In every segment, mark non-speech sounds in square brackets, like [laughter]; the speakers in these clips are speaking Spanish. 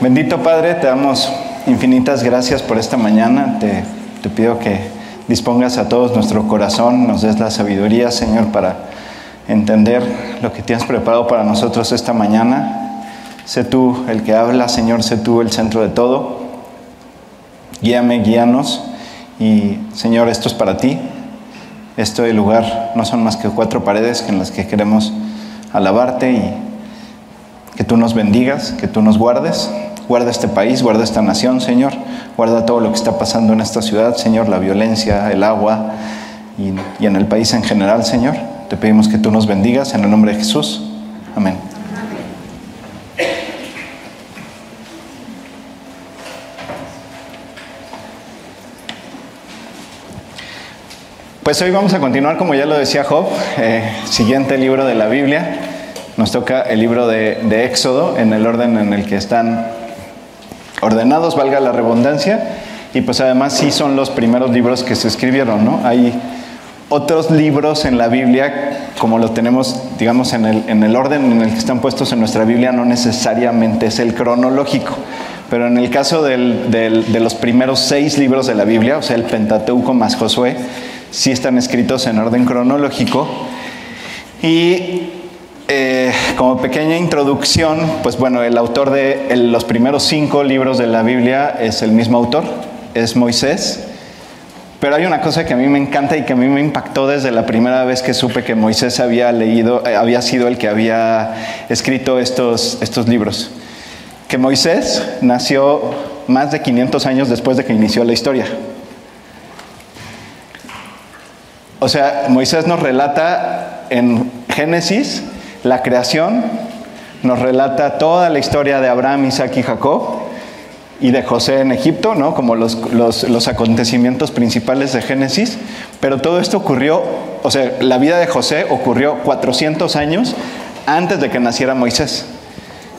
Bendito Padre, te damos infinitas gracias por esta mañana. Te, te, pido que dispongas a todos nuestro corazón, nos des la sabiduría, Señor, para entender lo que tienes preparado para nosotros esta mañana. Sé tú el que habla, Señor, sé tú el centro de todo. Guíame, guíanos. Y, Señor, esto es para ti. Este lugar no son más que cuatro paredes en las que queremos alabarte y que tú nos bendigas, que tú nos guardes. Guarda este país, guarda esta nación, Señor. Guarda todo lo que está pasando en esta ciudad, Señor, la violencia, el agua y, en el país en general, Señor. Te pedimos que tú nos bendigas en el nombre de Jesús. Amén. Pues hoy vamos a continuar, como ya lo decía Job, eh, siguiente libro de la Biblia. Nos toca el libro de, Éxodo en el orden en el que están ordenados, valga la redundancia, y pues además sí son los primeros libros que se escribieron, ¿no? Hay otros libros en la Biblia, como lo tenemos, digamos, en el, en el orden en el que están puestos en nuestra Biblia, no necesariamente es el cronológico. Pero en el caso de los primeros seis libros de la Biblia, o sea, el Pentateuco más Josué, sí están escritos en orden cronológico. Y eh, como pequeña introducción, pues bueno, el autor de el, los primeros cinco libros de la Biblia es el mismo autor, es Moisés. Pero hay una cosa que a mí me encanta y que a mí me impactó desde la primera vez que supe que Moisés había leído, eh, había sido el que había escrito estos, estos libros. Que Moisés nació más de 500 años después de que inició la historia. O sea, Moisés nos relata en Génesis la creación, nos relata toda la historia de Abraham, Isaac y Jacob y de José en Egipto, ¿no? como los, los, los, acontecimientos principales de Génesis, pero todo esto ocurrió, o sea, la vida de José ocurrió 400 años antes de que naciera Moisés.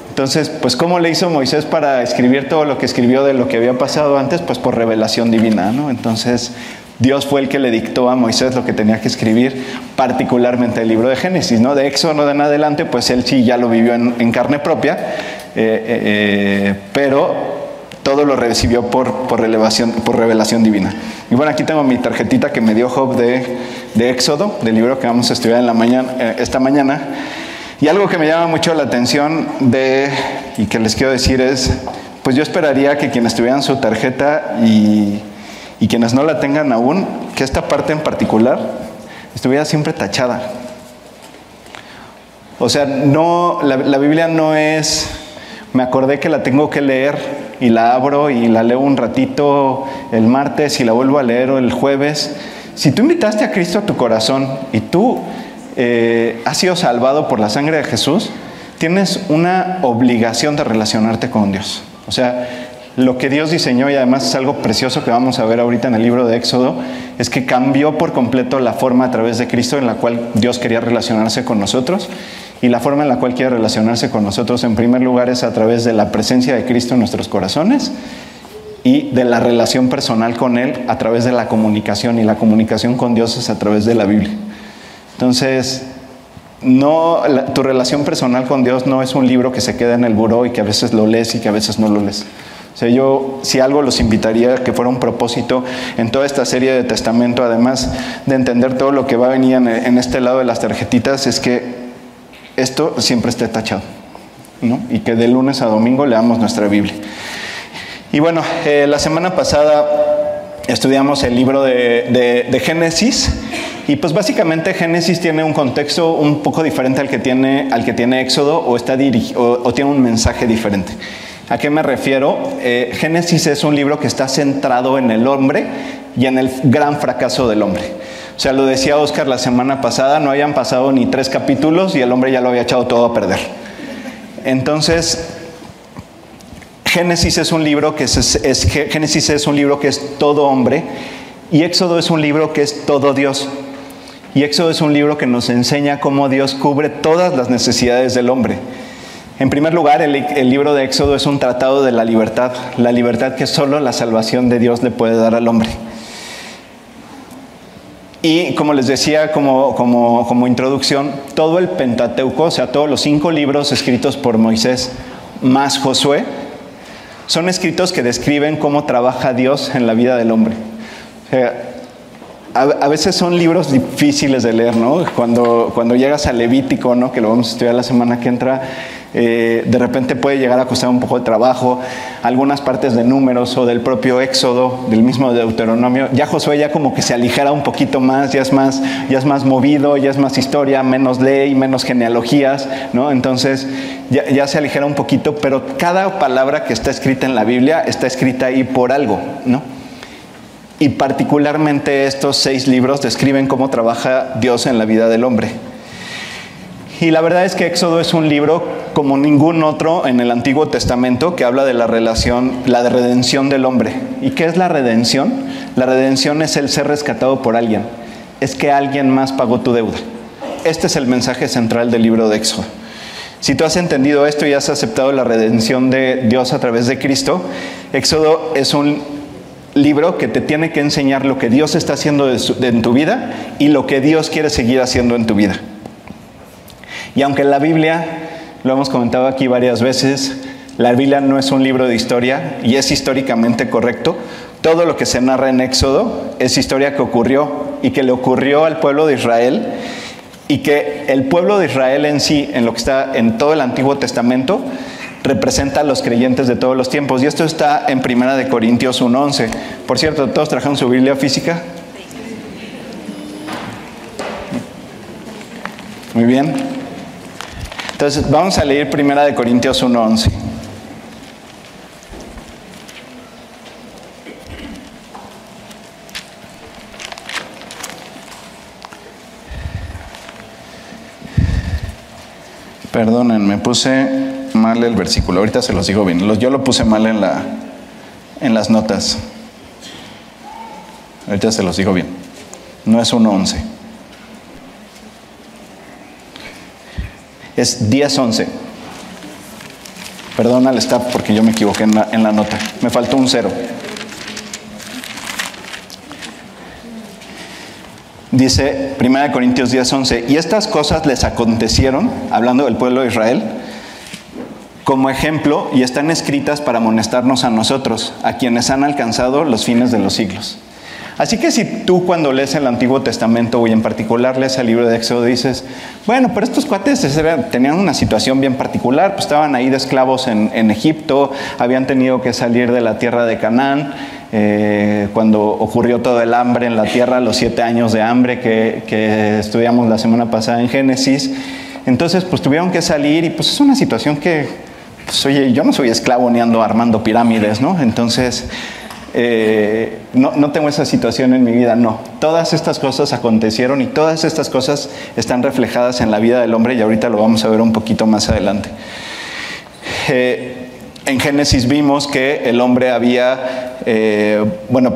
Entonces, pues ¿cómo le hizo Moisés para escribir todo lo que escribió de lo que había pasado antes? Pues por revelación divina, ¿no? Entonces, Dios fue el que le dictó a Moisés lo que tenía que escribir, particularmente el libro de Génesis, ¿no? De Éxodo en adelante, pues él sí ya lo vivió en, carne propia, eh, eh, pero todo lo recibió por, revelación, divina. Y bueno, aquí tengo mi tarjetita que me dio Job de, de Éxodo, del libro que vamos a estudiar en la mañana, eh, esta mañana. Y algo que me llama mucho la atención y que les quiero decir es, pues yo esperaría que quienes tuvieran su tarjeta y y quienes no la tengan aún, que esta parte en particular estuviera siempre tachada. O sea, no, la, la, Biblia no es, me acordé que la tengo que leer y la abro y la leo un ratito el martes y la vuelvo a leer el jueves. Si tú invitaste a Cristo a tu corazón y tú eh, has sido salvado por la sangre de Jesús, tienes una obligación de relacionarte con Dios. O sea, lo que Dios diseñó, y además es algo precioso que vamos a ver ahorita en el libro de Éxodo, es que cambió por completo la forma a través de Cristo en la cual Dios quería relacionarse con nosotros. Y la forma en la cual quiere relacionarse con nosotros, en primer lugar, es a través de la presencia de Cristo en nuestros corazones y de la relación personal con Él a través de la comunicación. Y la comunicación con Dios es a través de la Biblia. Entonces, no, tu relación personal con Dios no es un libro que se queda en el buró y que a veces lo lees y que a veces no lo lees. O sea, yo si algo los invitaría que fuera un propósito en toda esta serie de testamento, además de entender todo lo que va a venir en, este lado de las tarjetitas, es que esto siempre esté tachado, ¿no? Y que de lunes a domingo leamos nuestra Biblia. Y bueno, eh, la semana pasada estudiamos el libro de, de, de, Génesis y pues básicamente Génesis tiene un contexto un poco diferente al que tiene, al que tiene Éxodo o tiene un mensaje diferente. ¿A qué me refiero? Eh, Génesis es un libro que está centrado en el hombre y en el gran fracaso del hombre. O sea, lo decía Oscar la semana pasada, no hayan pasado ni tres capítulos y el hombre ya lo había echado todo a perder. Entonces, Génesis es un libro que es, es, Génesis es un libro que es todo hombre y Éxodo es un libro que es todo Dios. Y Éxodo es un libro que nos enseña cómo Dios cubre todas las necesidades del hombre. En primer lugar, el, libro de Éxodo es un tratado de la libertad, la libertad que solo la salvación de Dios le puede dar al hombre. Y como les decía como, como, como introducción, todo el Pentateuco, o sea, todos los cinco libros escritos por Moisés más Josué, son escritos que describen cómo trabaja Dios en la vida del hombre. O sea, a, veces son libros difíciles de leer, ¿no? Cuando, cuando llegas a Levítico, ¿no? Que lo vamos a estudiar la semana que entra, eh, de repente puede llegar a costar un poco de trabajo, algunas partes de números o del propio Éxodo, del mismo Deuteronomio, ya Josué ya como que se aligera un poquito más, ya es más, ya es más movido, ya es más historia, menos ley, menos genealogías, ¿no? Entonces ya, ya se aligera un poquito, pero cada palabra que está escrita en la Biblia está escrita ahí por algo, ¿no? Y particularmente estos seis libros describen cómo trabaja Dios en la vida del hombre. Y la verdad es que Éxodo es un libro como ningún otro en el Antiguo Testamento que habla de la relación, la redención del hombre. ¿Y qué es la redención? La redención es el ser rescatado por alguien. Es que alguien más pagó tu deuda. Este es el mensaje central del libro de Éxodo. Si tú has entendido esto y has aceptado la redención de Dios a través de Cristo, Éxodo es un libro que te tiene que enseñar lo que Dios está haciendo en tu vida y lo que Dios quiere seguir haciendo en tu vida. Y aunque la Biblia, lo hemos comentado aquí varias veces, la Biblia no es un libro de historia y es históricamente correcto, todo lo que se narra en Éxodo es historia que ocurrió y que le ocurrió al pueblo de Israel y que el pueblo de Israel en sí, en lo que está en todo el Antiguo Testamento, representa a los creyentes de todos los tiempos. Y esto está en Primera de Corintios 1.11. Por cierto, ¿todos trajeron su Biblia física? Muy bien. Entonces, vamos a leer primera de Corintios 1.11. Perdonen, me puse mal el versículo. Ahorita se los digo bien. Yo lo puse mal en, la, en las notas. Ahorita se los digo bien. No es 1.11. es 10-11. Perdón al staff porque yo me equivoqué en la, en la nota. Me faltó un cero. Dice 1 Corintios 10:11, y estas cosas les acontecieron, hablando del pueblo de Israel, como ejemplo y están escritas para amonestarnos a nosotros, a quienes han alcanzado los fines de los siglos. Así que si tú cuando lees el Antiguo Testamento y en particular lees el libro de Éxodo dices, bueno, pero estos cuates tenían una situación bien particular, pues estaban ahí de esclavos en, Egipto, habían tenido que salir de la tierra de Canaán, eh, cuando ocurrió todo el hambre en la tierra, los siete años de hambre que, que estudiamos la semana pasada en Génesis. Entonces, pues tuvieron que salir y pues es una situación que, oye, yo no soy esclavo ni ando armando pirámides, ¿no? Entonces, eh, no, no tengo esa situación en mi vida, no. Todas estas cosas acontecieron y todas estas cosas están reflejadas en la vida del hombre y ahorita lo vamos a ver un poquito más adelante. Eh, en Génesis vimos que el hombre había, eh, bueno,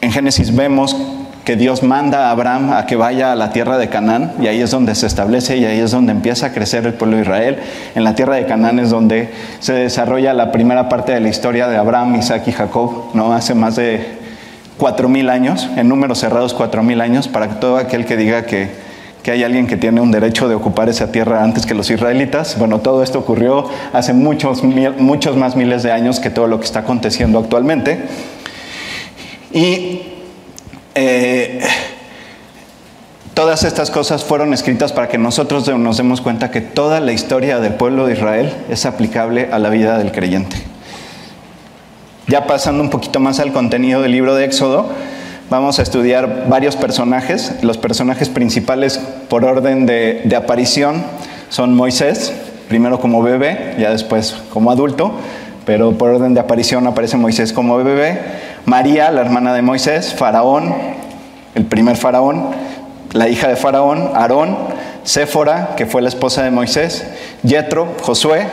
en Génesis vemos que Dios manda a Abraham a que vaya a la tierra de Canaán y ahí es donde se establece y ahí es donde empieza a crecer el pueblo de Israel. En la tierra de Canaán es donde se desarrolla la primera parte de la historia de Abraham, Isaac y Jacob, ¿no? hace más de cuatro mil años, en números cerrados cuatro mil años, para todo aquel que diga que, que hay alguien que tiene un derecho de ocupar esa tierra antes que los israelitas. Bueno, todo esto ocurrió hace muchos, muchos más miles de años que todo lo que está aconteciendo actualmente. Y eh, todas estas cosas fueron escritas para que nosotros nos demos cuenta que toda la historia del pueblo de Israel es aplicable a la vida del creyente. Ya pasando un poquito más al contenido del libro de Éxodo, vamos a estudiar varios personajes. Los personajes principales por orden de, de aparición son Moisés, primero como bebé, ya después como adulto, pero por orden de aparición aparece Moisés como bebé. María, la hermana de Moisés, Faraón, el primer Faraón, la hija de Faraón, Aarón, Séfora, que fue la esposa de Moisés, Yetro, Josué,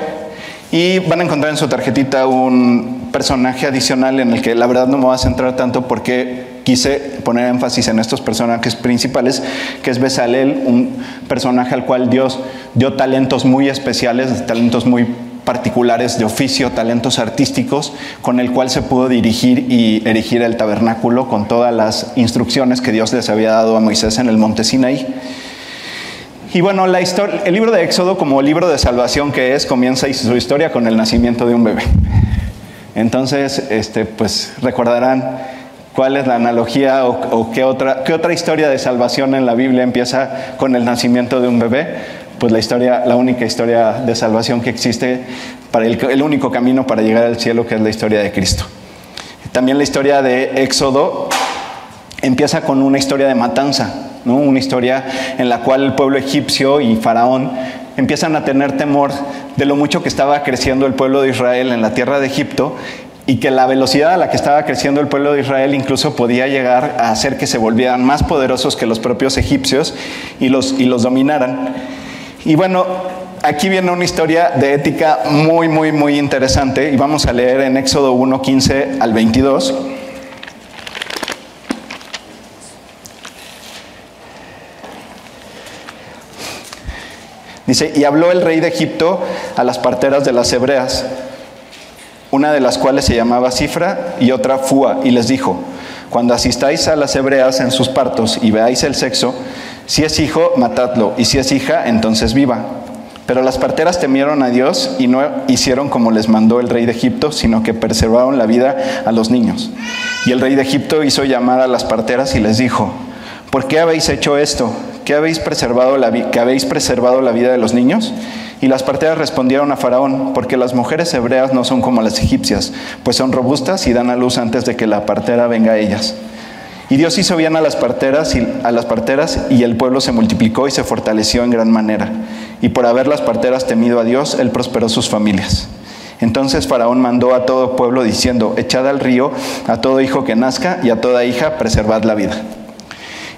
y van a encontrar en su tarjetita un personaje adicional en el que la verdad no me voy a centrar tanto porque quise poner énfasis en estos personajes principales, que es Besalel, un personaje al cual Dios dio talentos muy especiales, talentos muy particulares de oficio, talentos artísticos, con el cual se pudo dirigir y erigir el tabernáculo con todas las instrucciones que Dios les había dado a Moisés en el monte Sinaí. Y bueno, el libro de Éxodo, como libro de salvación que es, comienza su historia con el nacimiento de un bebé. Entonces, este, pues recordarán cuál es la analogía o, qué, otra, qué otra historia de salvación en la Biblia empieza con el nacimiento de un bebé. Pues la historia, la única historia de salvación que existe, para el, único camino para llegar al cielo, que es la historia de Cristo. También la historia de Éxodo empieza con una historia de matanza, ¿no? una historia en la cual el pueblo egipcio y Faraón empiezan a tener temor de lo mucho que estaba creciendo el pueblo de Israel en la tierra de Egipto y que la velocidad a la que estaba creciendo el pueblo de Israel incluso podía llegar a hacer que se volvieran más poderosos que los propios egipcios y los, y los dominaran. Y bueno, aquí viene una historia de ética muy, muy, muy interesante y vamos a leer en Éxodo 1, 15 al 22. Dice, y habló el rey de Egipto a las parteras de las hebreas, una de las cuales se llamaba Cifra y otra Fua, y les dijo, cuando asistáis a las hebreas en sus partos y veáis el sexo, si es hijo, matadlo, y si es hija, entonces viva. Pero las parteras temieron a Dios y no hicieron como les mandó el rey de Egipto, sino que preservaron la vida a los niños. Y el rey de Egipto hizo llamar a las parteras y les dijo, ¿por qué habéis hecho esto? ¿que habéis preservado la, que habéis preservado la vida de los niños? Y las parteras respondieron a Faraón, porque las mujeres hebreas no son como las egipcias, pues son robustas y dan a luz antes de que la partera venga a ellas. Y Dios hizo bien a las parteras y a las parteras y el pueblo se multiplicó y se fortaleció en gran manera. Y por haber las parteras temido a Dios, él prosperó sus familias. Entonces Faraón mandó a todo pueblo diciendo, echad al río a todo hijo que nazca y a toda hija preservad la vida.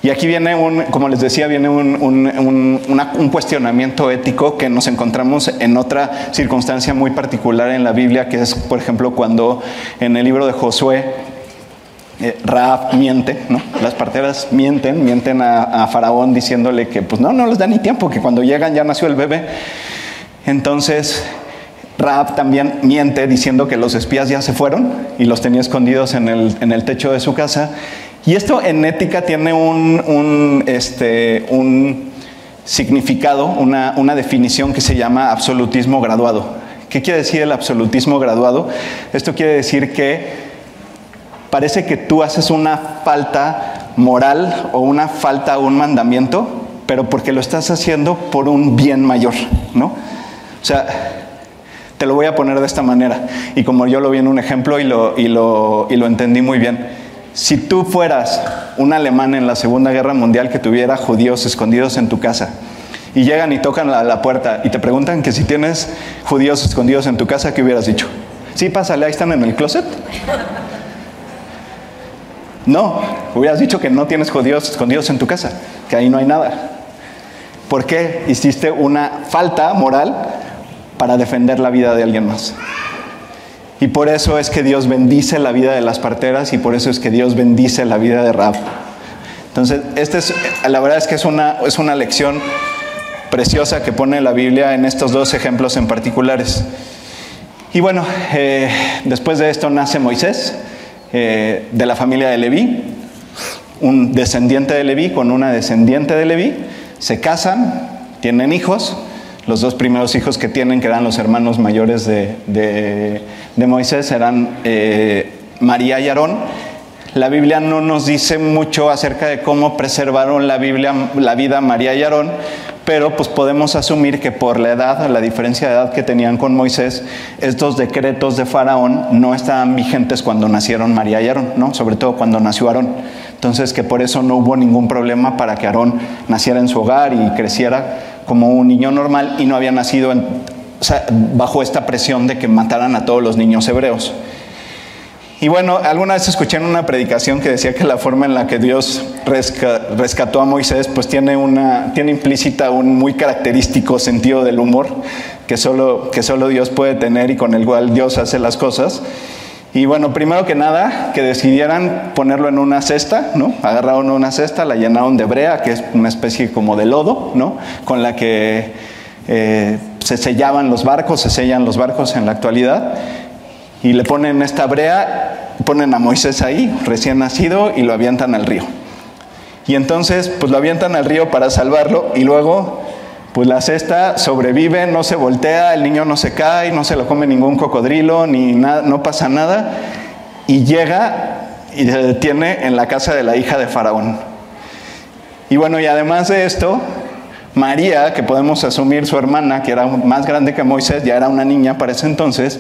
Y aquí viene un, como les decía, viene un, cuestionamiento ético que nos encontramos en otra circunstancia muy particular en la Biblia, que es, por ejemplo, cuando en el libro de Josué eh, Raab miente, ¿no? Las parteras mienten, mienten a, Faraón diciéndole que pues no, no les da ni tiempo, que cuando llegan ya nació el bebé. Entonces Raab también miente diciendo que los espías ya se fueron y los tenía escondidos en el, techo de su casa. Y esto en ética tiene un, este, significado, una definición que se llama absolutismo graduado. ¿Qué quiere decir el absolutismo graduado? Esto quiere decir que parece que tú haces una falta moral o una falta a un mandamiento, pero porque lo estás haciendo por un bien mayor, ¿no? O sea, te lo voy a poner de esta manera, y como yo lo vi en un ejemplo y lo, y lo, y lo entendí muy bien. Si tú fueras un alemán en la Segunda Guerra Mundial que tuviera judíos escondidos en tu casa y llegan y tocan la, puerta y te preguntan que si tienes judíos escondidos en tu casa, ¿qué hubieras dicho? Sí, pásale, ahí están en el closet. No, hubieras dicho que no tienes judíos escondidos en tu casa, que ahí no hay nada. ¿Por qué hiciste una falta moral para defender la vida de alguien más? Y por eso es que Dios bendice la vida de las parteras y por eso es que Dios bendice la vida de Rab. Entonces, este es, la verdad es que es una, es una lección preciosa que pone la Biblia en estos dos ejemplos en particulares. Y bueno, eh, después de esto nace Moisés, eh, de la familia de Leví, un descendiente de Leví con una descendiente de Leví, se casan, tienen hijos, los dos primeros hijos que tienen, que eran los hermanos mayores de, Moisés, eran eh, María y Aarón. La Biblia no nos dice mucho acerca de cómo preservaron la, Biblia, la vida María y Aarón, pero pues podemos asumir que por la edad, la diferencia de edad que tenían con Moisés, estos decretos de Faraón no estaban vigentes cuando nacieron María y Aarón, ¿no? sobre todo cuando nació Aarón. Entonces que por eso no hubo ningún problema para que Aarón naciera en su hogar y creciera como un niño normal y no había nacido bajo esta presión de que mataran a todos los niños hebreos. Y bueno, alguna vez escuché en una predicación que decía que la forma en la que Dios rescató a Moisés, pues tiene, una, tiene implícita un muy característico sentido del humor que solo, que solo Dios puede tener y con el cual Dios hace las cosas. Y bueno, primero que nada, que decidieran ponerlo en una cesta, ¿no? Agarraron una cesta, la llenaron de brea, que es una especie como de lodo, ¿no? Con la que eh, se sellaban los barcos, se sellan los barcos en la actualidad. Y le ponen esta brea, ponen a Moisés ahí, recién nacido, y lo avientan al río. Y entonces, pues lo avientan al río para salvarlo, y luego Pues la cesta sobrevive, no se voltea, el niño no se cae, no se lo come ningún cocodrilo, ni nada, no pasa nada. Y llega y se detiene en la casa de la hija de Faraón. Y bueno, y además de esto, María, que podemos asumir su hermana, que era más grande que Moisés, ya era una niña para ese entonces,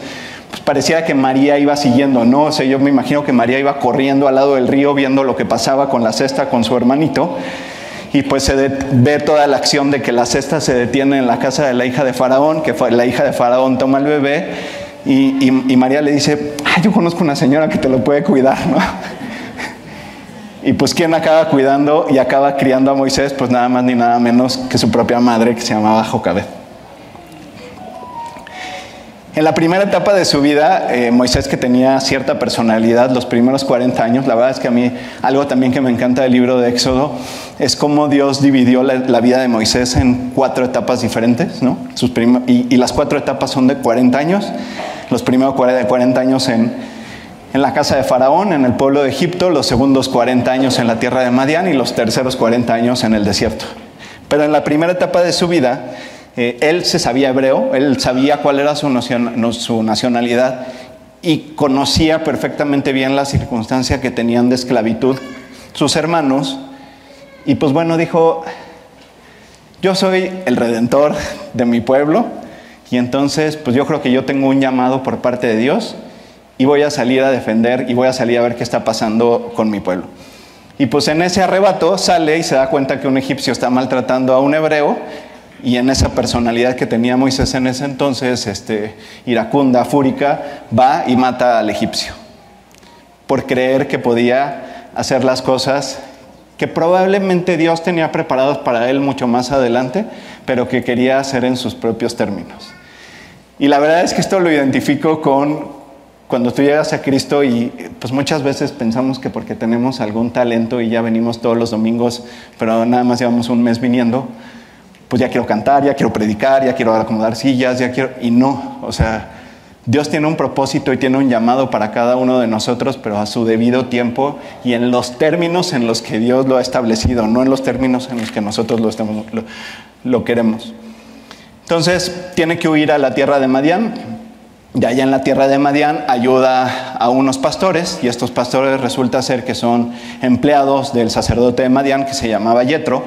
parecía que María iba siguiendo, ¿no? O sea, yo me imagino que María iba corriendo al lado del río viendo lo que pasaba con la cesta con su hermanito. Y pues se ve toda la acción de que la cesta se detiene en la casa de la hija de Faraón, que la hija de Faraón toma el bebé y, María le dice, ah, yo conozco una señora que te lo puede cuidar, ¿no? [laughs] Y pues ¿quién acaba cuidando y acaba criando a Moisés? Pues nada más ni nada menos que su propia madre que se llamaba Jocabed. En la primera etapa de su vida, eh, Moisés que tenía cierta personalidad, los primeros 40 años, la verdad es que a mí algo también que me encanta del libro de Éxodo es cómo Dios dividió la, vida de Moisés en cuatro etapas diferentes, ¿no? Y, las cuatro etapas son de 40 años, los primeros 40 años en, en la casa de Faraón, en el pueblo de Egipto, los segundos 40 años en la tierra de Madián y los terceros 40 años en el desierto. Pero en la primera etapa de su vida, eh, él se sabía hebreo, él sabía cuál era su, nacionalidad y conocía perfectamente bien la circunstancia que tenían de esclavitud sus hermanos. Y pues bueno, dijo, yo soy el redentor de mi pueblo y entonces pues yo creo que yo tengo un llamado por parte de Dios y voy a salir a defender y voy a salir a ver qué está pasando con mi pueblo. Y pues en ese arrebato sale y se da cuenta que un egipcio está maltratando a un hebreo y en esa personalidad que tenía Moisés en ese entonces, este, iracunda, fúrica, va y mata al egipcio por creer que podía hacer las cosas que probablemente Dios tenía preparadas para él mucho más adelante, pero que quería hacer en sus propios términos. Y la verdad es que esto lo identifico con cuando tú llegas a Cristo y pues muchas veces pensamos que porque tenemos algún talento y ya venimos todos los domingos, pero nada más llevamos un mes viniendo, pues ya quiero cantar, ya quiero predicar, ya quiero acomodar sillas, ya quiero... Y no, o sea, Dios tiene un propósito y tiene un llamado para cada uno de nosotros, pero a su debido tiempo y en los términos en los que Dios lo ha establecido, no en los términos en los que nosotros lo, queremos. Entonces tiene que huir a la tierra de Madián, y allá en la tierra de Madián ayuda a unos pastores y estos pastores resulta ser que son empleados del sacerdote de Madián que se llamaba Yetro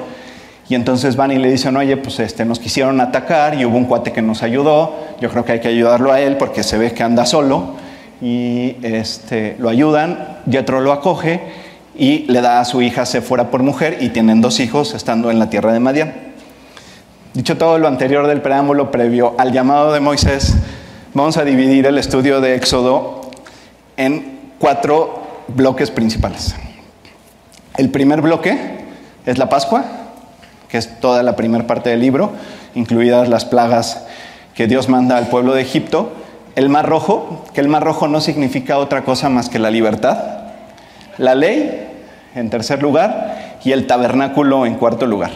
y entonces van y le dicen, oye, pues este, nos quisieron atacar y hubo un cuate que nos ayudó, yo creo que hay que ayudarlo a él porque se ve que anda solo y este, lo ayudan, Yetro lo acoge y le da a su hija se fuera por mujer y tienen dos hijos estando en la tierra de Madián. Dicho todo lo anterior del preámbulo previo al llamado de Moisés, vamos a dividir el estudio de Éxodo en cuatro bloques principales. El primer bloque es la Pascua, que es toda la primera parte del libro, incluidas las plagas que Dios manda al pueblo de Egipto. El Mar Rojo, que el Mar Rojo no significa otra cosa más que la libertad. La ley, en tercer lugar, y el tabernáculo en cuarto lugar.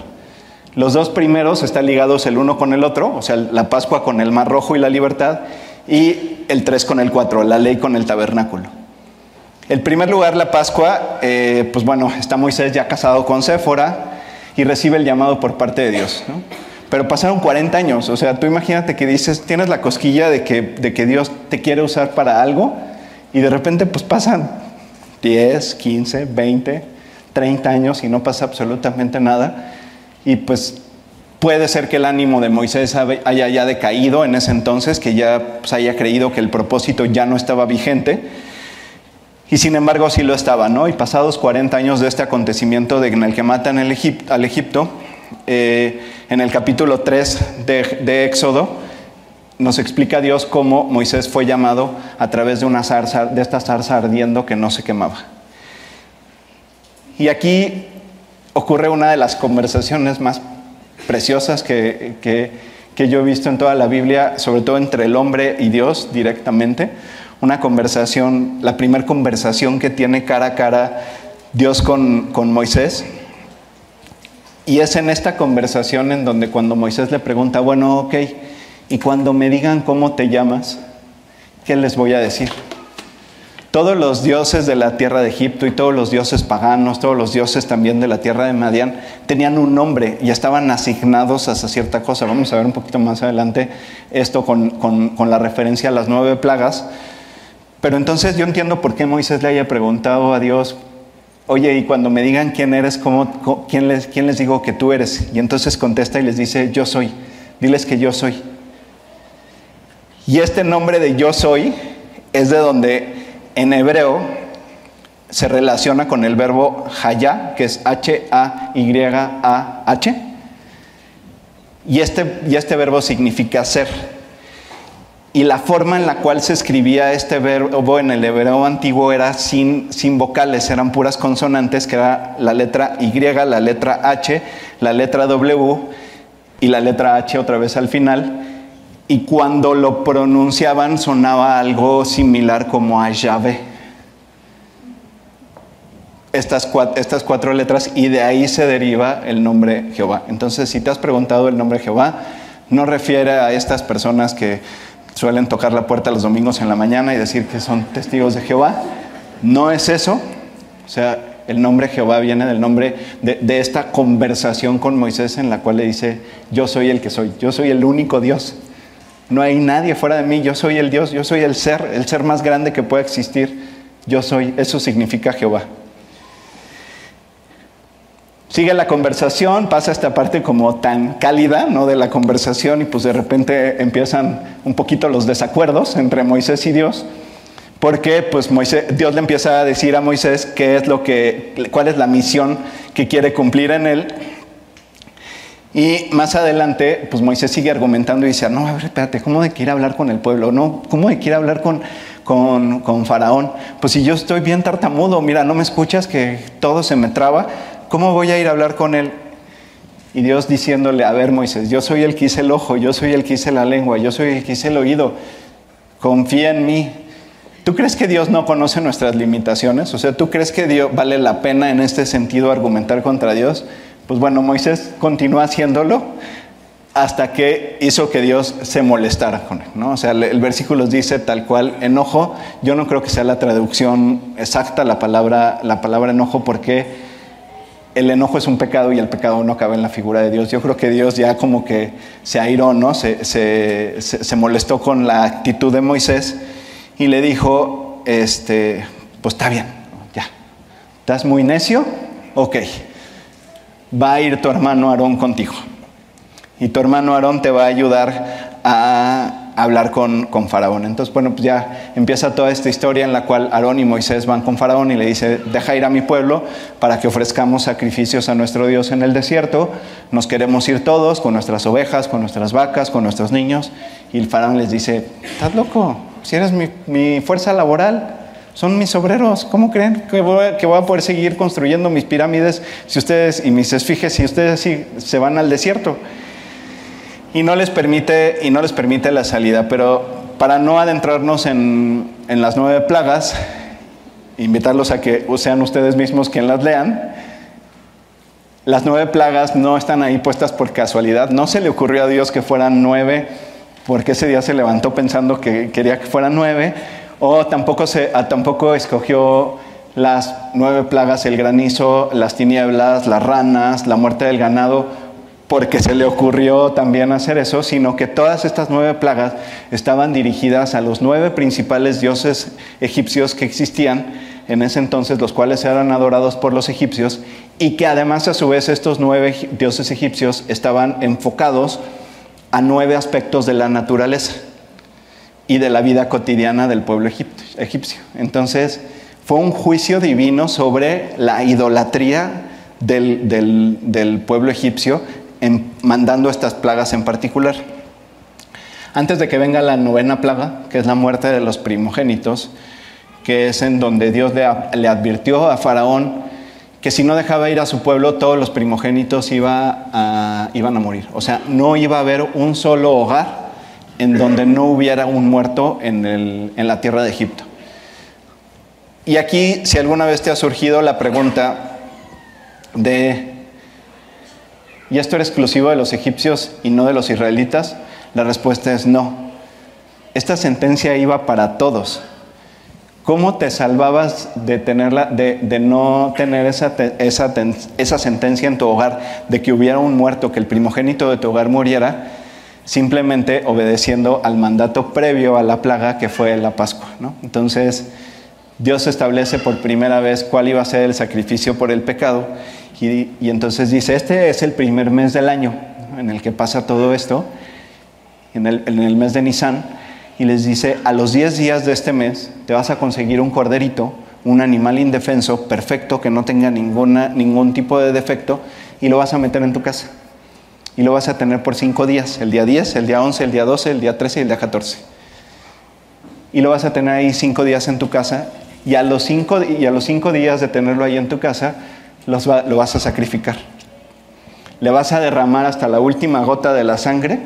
Los dos primeros están ligados el uno con el otro, o sea, la Pascua con el Mar Rojo y la libertad, y el 3 con el 4, la ley con el tabernáculo. El primer lugar, la Pascua, eh, pues bueno, está Moisés ya casado con Séfora y recibe el llamado por parte de Dios. Pero pasaron 40 años, o sea, tú imagínate que dices, tienes la cosquilla de que, de que Dios te quiere usar para algo y de repente pues pasan 10, 15, 20, 30 años y no pasa absolutamente nada. Y pues Puede ser que el ánimo de Moisés haya ya decaído en ese entonces, que ya pues, haya creído que el propósito ya no estaba vigente. Y sin embargo sí lo estaba, ¿no? Y pasados 40 años de este acontecimiento en el que matan al Egipto, eh, en el capítulo 3 de, Éxodo, nos explica Dios cómo Moisés fue llamado a través de, una zarza, de esta zarza ardiendo que no se quemaba. Y aquí ocurre una de las conversaciones más preciosas que, que, yo he visto en toda la Biblia, sobre todo entre el hombre y Dios directamente. Una conversación, la primera conversación que tiene cara a cara Dios con, con Moisés. Y es en esta conversación en donde cuando Moisés le pregunta, bueno, ok, y cuando me digan cómo te llamas, ¿qué les voy a decir? todos los dioses de la tierra de Egipto y todos los dioses paganos, todos los dioses también de la tierra de Madián, tenían un nombre y estaban asignados a cierta cosa. Vamos a ver un poquito más adelante esto con, con la referencia a las nueve plagas. Pero entonces yo entiendo por qué Moisés le haya preguntado a Dios, oye, y cuando me digan quién eres, ¿cómo, quién, les, ¿quién les digo que tú eres? Y entonces contesta y les dice, yo soy. Diles que yo soy. Y este nombre de yo soy es de donde en hebreo se relaciona con el verbo haya, que es H-A-Y-A-H. Y este, y este verbo significa ser. Y la forma en la cual se escribía este verbo en el hebreo antiguo era sin, sin vocales, eran puras consonantes, que era la letra Y, la letra H, la letra W y la letra H otra vez al final y cuando lo pronunciaban sonaba algo similar como a Yahvé. Estas cuatro, estas cuatro letras y de ahí se deriva el nombre Jehová. Entonces, si te has preguntado el nombre Jehová, no refiere a estas personas que suelen tocar la puerta los domingos en la mañana y decir que son testigos de Jehová. No es eso. O sea, el nombre Jehová viene del nombre de, esta conversación con Moisés en la cual le dice, yo soy el que soy, yo soy el único Dios. No hay nadie fuera de mí, yo soy el Dios, yo soy el ser, el ser más grande que pueda existir. Yo soy, eso significa Jehová. Sigue la conversación, pasa esta parte como tan cálida, ¿no? De la conversación y pues de repente empiezan un poquito los desacuerdos entre Moisés y Dios, porque pues Moisés, Dios le empieza a decir a Moisés qué es lo que, cuál es la misión que quiere cumplir en él y más adelante, pues Moisés sigue argumentando y dice, no, a ver, espérate, ¿cómo de que ir a hablar con el pueblo? No, ¿cómo de que ir a hablar con, con, con Faraón? Pues si yo estoy bien tartamudo, mira, no me escuchas que todo se me traba, ¿cómo voy a ir a hablar con él? Y Dios diciéndole, a ver Moisés, yo soy el que hice el ojo, yo soy el que hice la lengua, yo soy el que hice el oído, confía en mí. ¿Tú crees que Dios no conoce nuestras limitaciones? O sea, ¿tú crees que Dios vale la pena en este sentido argumentar contra Dios? Pues bueno, Moisés continuó haciéndolo hasta que hizo que Dios se molestara con él. ¿no? O sea, el, versículo dice tal cual, enojo, yo no creo que sea la traducción exacta la palabra, la palabra enojo porque el enojo es un pecado y el pecado no cabe en la figura de Dios. Yo creo que Dios ya como que se airó, ¿no? se, molestó con la actitud de Moisés y le dijo, este, pues está bien, ya, ¿estás muy necio? Ok va a ir tu hermano Aarón contigo. Y tu hermano Aarón te va a ayudar a hablar con, con, Faraón. Entonces, bueno, pues ya empieza toda esta historia en la cual Aarón y Moisés van con Faraón y le dice, deja ir a mi pueblo para que ofrezcamos sacrificios a nuestro Dios en el desierto. Nos queremos ir todos con nuestras ovejas, con nuestras vacas, con nuestros niños. Y el Faraón les dice, estás loco, si eres mi, mi fuerza laboral, son mis obreros. ¿Cómo creen que voy, a, poder seguir construyendo mis pirámides si ustedes y mis esfiges si ustedes sí se van al desierto? Y no les permite, y no les permite la salida. Pero para no adentrarnos en, en las nueve plagas, invitarlos a que sean ustedes mismos quien las lean. Las nueve plagas no están ahí puestas por casualidad. No se le ocurrió a Dios que fueran nueve, porque ese día se levantó pensando que quería que fueran nueve o tampoco, se, tampoco escogió las nueve plagas, el granizo, las tinieblas, las ranas, la muerte del ganado, porque se le ocurrió también hacer eso, sino que todas estas nueve plagas estaban dirigidas a los nueve principales dioses egipcios que existían en ese entonces, los cuales eran adorados por los egipcios, y que además a su vez estos nueve dioses egipcios estaban enfocados a nueve aspectos de la naturaleza y de la vida cotidiana del pueblo egipcio. Entonces, fue un juicio divino sobre la idolatría del, pueblo egipcio, en, mandando estas plagas en particular. Antes de que venga la novena plaga, que es la muerte de los primogénitos, que es en donde Dios le, advirtió a Faraón que si no dejaba ir a su pueblo, todos los primogénitos iban a morir. O sea, no iba a haber un solo hogar en donde no hubiera un muerto en, la tierra de Egipto. Y aquí, si alguna vez te ha surgido la pregunta de, ¿y esto era exclusivo de los egipcios y no de los israelitas? La respuesta es no. Esta sentencia iba para todos. ¿Cómo te salvabas de, tenerla, de, no tener esa, esa, esa sentencia en tu hogar, de que hubiera un muerto, que el primogénito de tu hogar muriera? simplemente obedeciendo al mandato previo a la plaga que fue la Pascua. ¿no? Entonces, Dios establece por primera vez cuál iba a ser el sacrificio por el pecado y, entonces dice, este es el primer mes del año en el que pasa todo esto, en el, mes de Nisan, y les dice, a los 10 días de este mes te vas a conseguir un corderito, un animal indefenso, perfecto, que no tenga ningún tipo de defecto, y lo vas a meter en tu casa y lo vas a tener por cinco días, el día 10, el día 11, el día 12, el día 13 y el día 14. Y lo vas a tener ahí cinco días en tu casa y a los cinco, y a los cinco días de tenerlo ahí en tu casa lo vas a sacrificar. Le vas a derramar hasta la última gota de la sangre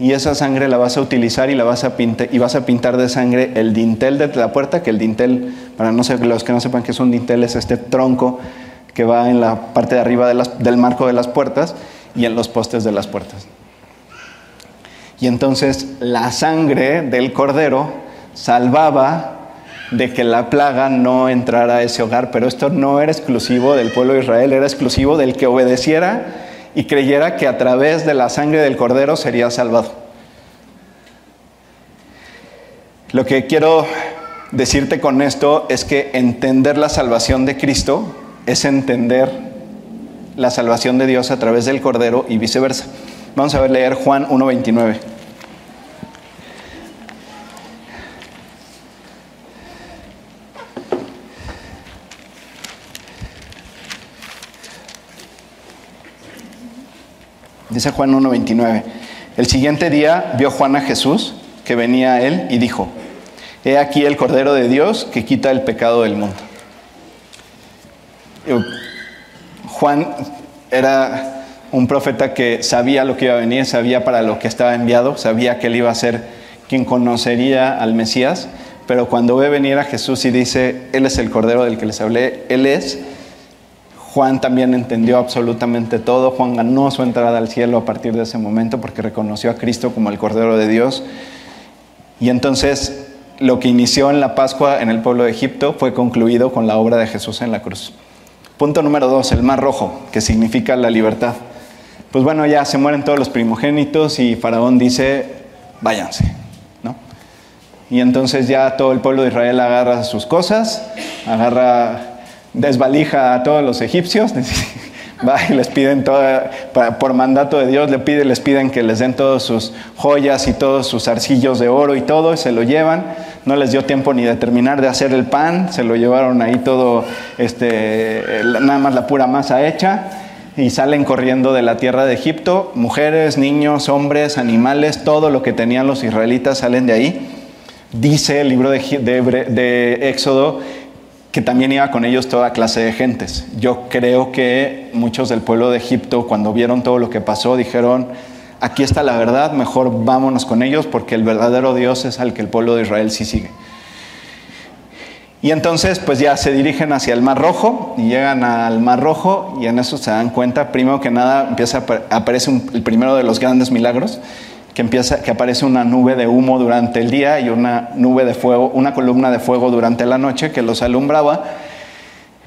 y esa sangre la vas a utilizar y la vas a pintar y vas a pintar de sangre el dintel de la puerta, que el dintel, para no ser, los que no sepan que es un dintel, es este tronco que va en la parte de arriba del marco de las puertas y en los postes de las puertas. Y entonces la sangre del cordero salvaba de que la plaga no entrara a ese hogar, pero esto no era exclusivo del pueblo de Israel, era exclusivo del que obedeciera y creyera que a través de la sangre del cordero sería salvado. Lo que quiero decirte con esto es que entender la salvación de Cristo es entender la salvación de Dios a través del Cordero y viceversa. Vamos a ver leer Juan 1.29. Dice Juan 1.29. El siguiente día vio Juan a Jesús que venía a él y dijo, He aquí el Cordero de Dios que quita el pecado del mundo. Juan era un profeta que sabía lo que iba a venir, sabía para lo que estaba enviado, sabía que él iba a ser quien conocería al Mesías, pero cuando ve venir a Jesús y dice, Él es el Cordero del que les hablé, Él es, Juan también entendió absolutamente todo, Juan ganó su entrada al cielo a partir de ese momento porque reconoció a Cristo como el Cordero de Dios. Y entonces lo que inició en la Pascua en el pueblo de Egipto fue concluido con la obra de Jesús en la cruz. Punto número dos, el mar rojo, que significa la libertad. Pues bueno, ya se mueren todos los primogénitos y Faraón dice, váyanse, ¿no? Y entonces ya todo el pueblo de Israel agarra sus cosas, agarra, desvalija a todos los egipcios, [laughs] va y les piden por mandato de Dios, le pide, les piden que les den todas sus joyas y todos sus arcillos de oro y todo, y se lo llevan. No les dio tiempo ni de terminar de hacer el pan, se lo llevaron ahí todo, este, nada más la pura masa hecha, y salen corriendo de la tierra de Egipto. Mujeres, niños, hombres, animales, todo lo que tenían los israelitas salen de ahí. Dice el libro de, de, de Éxodo que también iba con ellos toda clase de gentes. Yo creo que muchos del pueblo de Egipto, cuando vieron todo lo que pasó, dijeron, aquí está la verdad, mejor vámonos con ellos porque el verdadero Dios es al que el pueblo de Israel sí sigue. Y entonces pues ya se dirigen hacia el Mar Rojo y llegan al Mar Rojo y en eso se dan cuenta, primero que nada empieza aparece el primero de los grandes milagros, que, empieza, que aparece una nube de humo durante el día y una nube de fuego, una columna de fuego durante la noche que los alumbraba.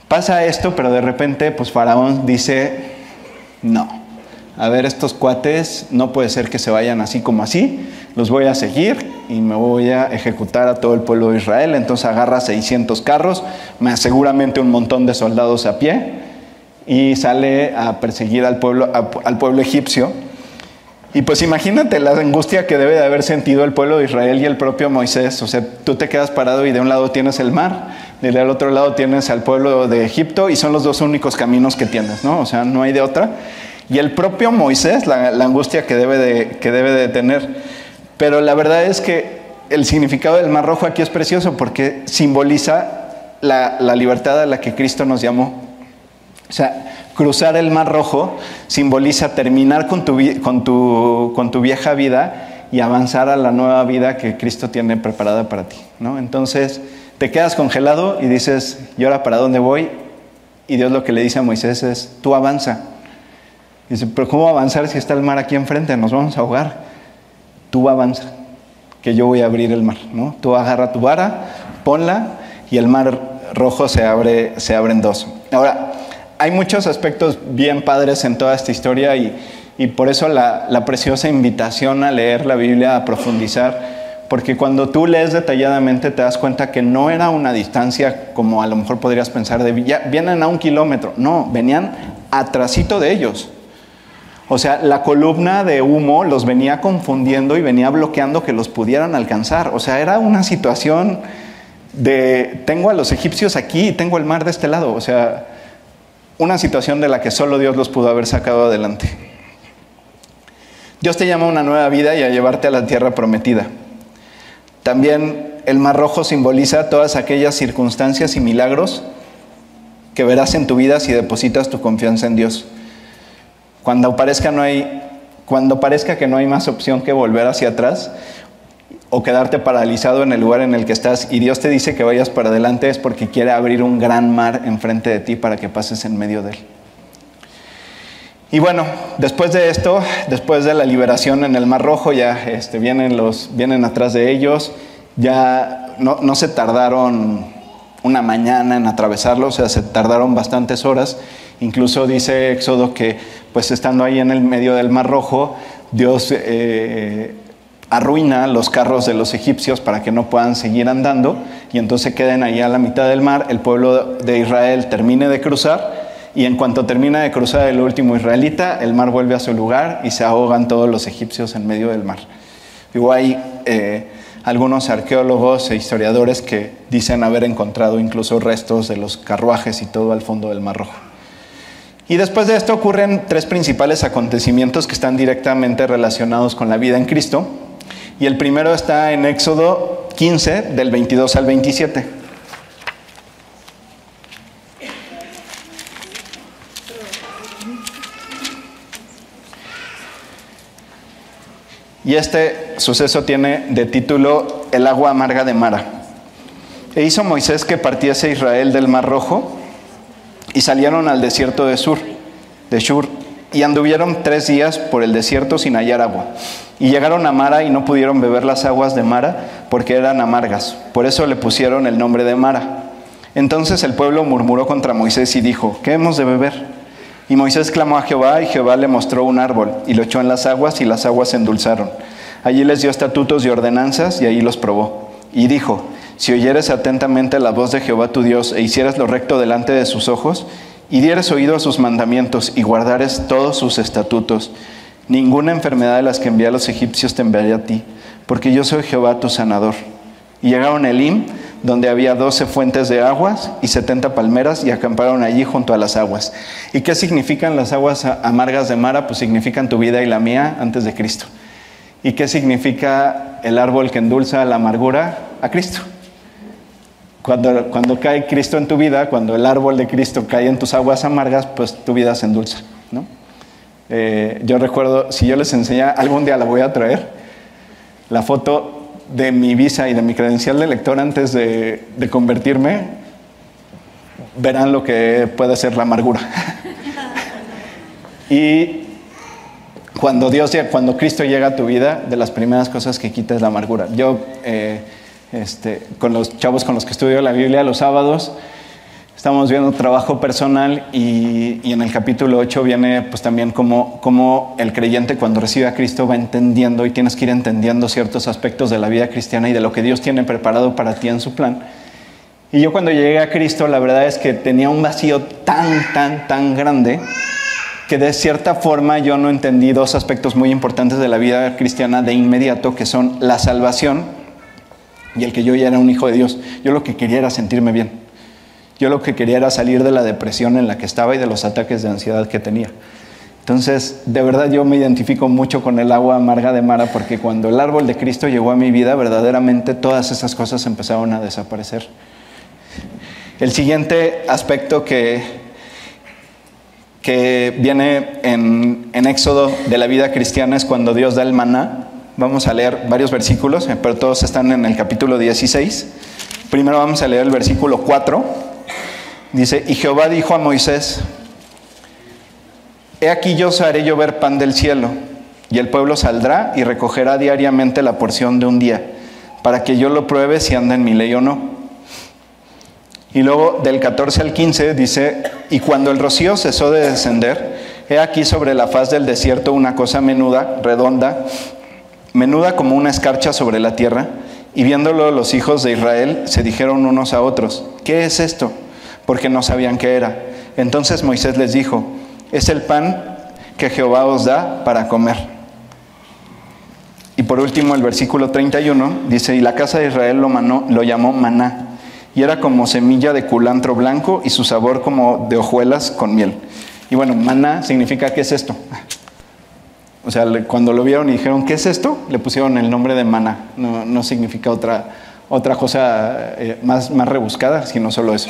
Pasa esto, pero de repente, pues Faraón dice, no, a ver, estos cuates no puede ser que se vayan así como así, los voy a seguir y me voy a ejecutar a todo el pueblo de Israel. Entonces agarra 600 carros, más seguramente un montón de soldados a pie y sale a perseguir al pueblo, al pueblo egipcio y pues imagínate la angustia que debe de haber sentido el pueblo de Israel y el propio Moisés. O sea, tú te quedas parado y de un lado tienes el mar, del otro lado tienes al pueblo de Egipto y son los dos únicos caminos que tienes, ¿no? O sea, no hay de otra. Y el propio Moisés, la, angustia que debe, de, que debe de tener. Pero la verdad es que el significado del mar rojo aquí es precioso porque simboliza la, la libertad a la que Cristo nos llamó. O sea, Cruzar el Mar Rojo simboliza terminar con tu, vieja vida y avanzar a la nueva vida que Cristo tiene preparada para ti. Entonces te quedas congelado y dices, ¿y ahora para dónde voy? Y Dios lo que le dice a Moisés es, tú avanza. dice, pero ¿cómo avanzar si está el mar aquí enfrente? Nos vamos a ahogar. Tú avanza, que yo voy a abrir el mar. ¿no? Tú agarra tu vara, ponla y el mar rojo se abre, se abre en dos. Ahora, hay muchos aspectos bien padres en toda esta historia y, y por eso la, la, preciosa invitación a leer la Biblia, a profundizar, porque cuando tú lees detalladamente te das cuenta que no era una distancia como a lo mejor podrías pensar de ya, vienen a un kilómetro, no, venían atrasito de ellos. O sea, la columna de humo los venía confundiendo y venía bloqueando que los pudieran alcanzar. O sea, era una situación de tengo a los egipcios aquí y tengo el mar de este lado. O sea, una situación de la que solo Dios los pudo haber sacado adelante. Dios te llama a una nueva vida y a llevarte a la tierra prometida. También el mar rojo simboliza todas aquellas circunstancias y milagros que verás en tu vida si depositas tu confianza en Dios. Cuando parezca, no hay, cuando parezca que no hay más opción que volver hacia atrás o quedarte paralizado en el lugar en el que estás y Dios te dice que vayas para adelante es porque quiere abrir un gran mar enfrente de ti para que pases en medio de él. Y bueno, después de esto, después de la liberación en el Mar Rojo, ya este, vienen, los, vienen atrás de ellos, ya no, no se tardaron una mañana en atravesarlo, o sea, se tardaron bastantes horas. Incluso dice Éxodo que, pues estando ahí en el medio del Mar Rojo, Dios eh, arruina los carros de los egipcios para que no puedan seguir andando y entonces queden ahí a la mitad del mar, el pueblo de Israel termine de cruzar y en cuanto termina de cruzar el último israelita, el mar vuelve a su lugar y se ahogan todos los egipcios en medio del mar. Igual hay eh, algunos arqueólogos e historiadores que dicen haber encontrado incluso restos de los carruajes y todo al fondo del Mar Rojo. Y después de esto ocurren tres principales acontecimientos que están directamente relacionados con la vida en Cristo. Y el primero está en Éxodo 15, del 22 al 27. Y este suceso tiene de título El agua amarga de Mara. E hizo Moisés que partiese Israel del Mar Rojo y salieron al desierto de Sur, de Shur, y anduvieron tres días por el desierto sin hallar agua. Y llegaron a Mara y no pudieron beber las aguas de Mara porque eran amargas. Por eso le pusieron el nombre de Mara. Entonces el pueblo murmuró contra Moisés y dijo, ¿qué hemos de beber? Y Moisés clamó a Jehová y Jehová le mostró un árbol y lo echó en las aguas y las aguas se endulzaron. Allí les dio estatutos y ordenanzas y ahí los probó. Y dijo, si oyeres atentamente la voz de Jehová tu Dios e hicieras lo recto delante de sus ojos, y dieres oído a sus mandamientos y guardares todos sus estatutos, ninguna enfermedad de las que envía a los egipcios te enviaré a ti, porque yo soy Jehová tu sanador. Y llegaron a Elim, donde había doce fuentes de aguas y setenta palmeras, y acamparon allí junto a las aguas. ¿Y qué significan las aguas amargas de Mara? Pues significan tu vida y la mía antes de Cristo. ¿Y qué significa el árbol que endulza la amargura? A Cristo. Cuando, cae Cristo en tu vida, cuando el árbol de Cristo cae en tus aguas amargas, pues tu vida se endulza. ¿no? Eh, yo recuerdo, si yo les enseñara, algún día la voy a traer, la foto de mi visa y de mi credencial de lector antes de, de convertirme, verán lo que puede ser la amargura. [laughs] y cuando Dios, cuando Cristo llega a tu vida, de las primeras cosas que quita es la amargura. Yo eh, este, con los chavos con los que estudio la Biblia los sábados. Estamos viendo trabajo personal y, en el capítulo 8 viene pues también como, como el creyente cuando recibe a Cristo va entendiendo y tienes que ir entendiendo ciertos aspectos de la vida cristiana y de lo que Dios tiene preparado para ti en su plan. Y yo cuando llegué a Cristo la verdad es que tenía un vacío tan, tan, tan grande que de cierta forma yo no entendí dos aspectos muy importantes de la vida cristiana de inmediato, que son la salvación y el que yo ya era un hijo de Dios. Yo lo que quería era sentirme bien. Yo lo que quería era salir de la depresión en la que estaba y de los ataques de ansiedad que tenía. Entonces, de verdad yo me identifico mucho con el agua amarga de Mara porque cuando el árbol de Cristo llegó a mi vida, verdaderamente todas esas cosas empezaron a desaparecer. El siguiente aspecto que, que viene en, en Éxodo de la vida cristiana es cuando Dios da el maná Vamos a leer varios versículos, eh, pero todos están en el capítulo 16. Primero vamos a leer el versículo 4. Dice, y Jehová dijo a Moisés, He aquí yo os haré llover pan del cielo, y el pueblo saldrá y recogerá diariamente la porción de un día, para que yo lo pruebe si anda en mi ley o no. Y luego del 14 al 15 dice, y cuando el rocío cesó de descender, he aquí sobre la faz del desierto una cosa menuda, redonda, menuda como una escarcha sobre la tierra, y viéndolo los hijos de Israel se dijeron unos a otros, ¿qué es esto? Porque no sabían qué era. Entonces Moisés les dijo, es el pan que Jehová os da para comer. Y por último el versículo 31 dice, y la casa de Israel lo, llamó maná y era como semilla de culantro blanco y su sabor como de hojuelas con miel. Y bueno, maná significa ¿qué es esto? O sea, cuando lo vieron y dijeron ¿qué es esto? Le pusieron el nombre de maná. No, significa otra, otra cosa eh, más, más rebuscada, sino solo eso.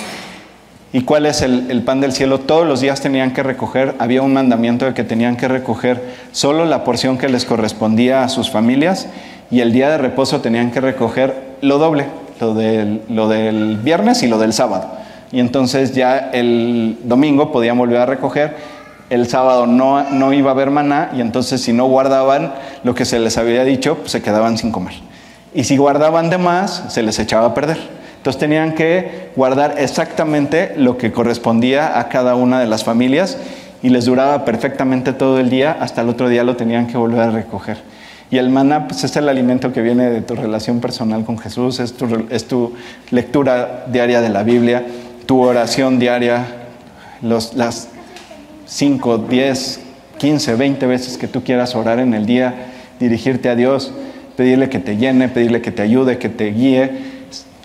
¿Y cuál es el, pan del cielo? Todos los días tenían que recoger, había un mandamiento de que tenían que recoger solo la porción que les correspondía a sus familias y el día de reposo tenían que recoger lo doble, lo del, viernes y lo del sábado. Y entonces ya el domingo podían volver a recoger, el sábado no, no iba a haber maná y entonces si no guardaban lo que se les había dicho, pues se quedaban sin comer. Y si guardaban de más, se les echaba a perder. Entonces tenían que guardar exactamente lo que correspondía a cada una de las familias y les duraba perfectamente todo el día, hasta el otro día lo tenían que volver a recoger. Y el maná pues, es el alimento que viene de tu relación personal con Jesús, es tu, es tu lectura diaria de la Biblia, tu oración diaria, los, las 5, 10, 15, 20 veces que tú quieras orar en el día, dirigirte a Dios, pedirle que te llene, pedirle que te ayude, que te guíe,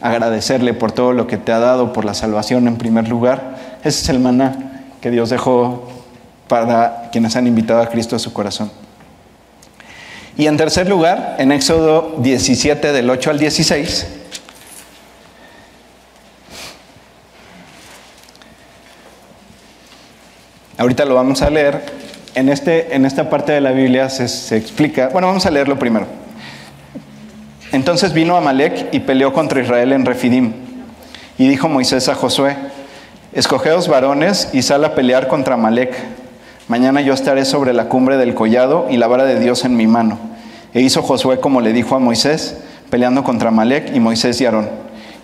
agradecerle por todo lo que te ha dado, por la salvación en primer lugar. Ese es el maná que Dios dejó para quienes han invitado a Cristo a su corazón. Y en tercer lugar, en Éxodo 17 del 8 al 16, ahorita lo vamos a leer, en, este, en esta parte de la Biblia se, se explica, bueno, vamos a leerlo primero. Entonces vino Amalek y peleó contra Israel en Refidim. Y dijo Moisés a Josué, escogeos varones y sal a pelear contra Amalek Mañana yo estaré sobre la cumbre del collado y la vara de Dios en mi mano. E hizo Josué como le dijo a Moisés, peleando contra Malek y Moisés y Aarón.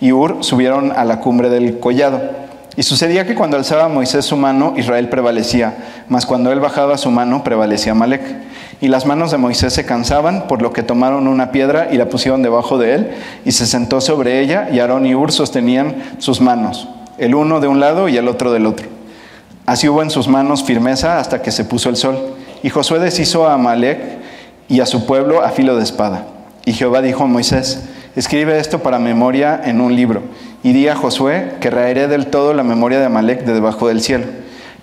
Y Ur subieron a la cumbre del collado. Y sucedía que cuando alzaba Moisés su mano, Israel prevalecía, mas cuando él bajaba su mano, prevalecía Malek. Y las manos de Moisés se cansaban, por lo que tomaron una piedra y la pusieron debajo de él, y se sentó sobre ella, y Aarón y Ur sostenían sus manos, el uno de un lado y el otro del otro. Así hubo en sus manos firmeza hasta que se puso el sol. Y Josué deshizo a Amalek y a su pueblo a filo de espada. Y Jehová dijo a Moisés, escribe esto para memoria en un libro. Y di a Josué que raeré del todo la memoria de Amalek de debajo del cielo.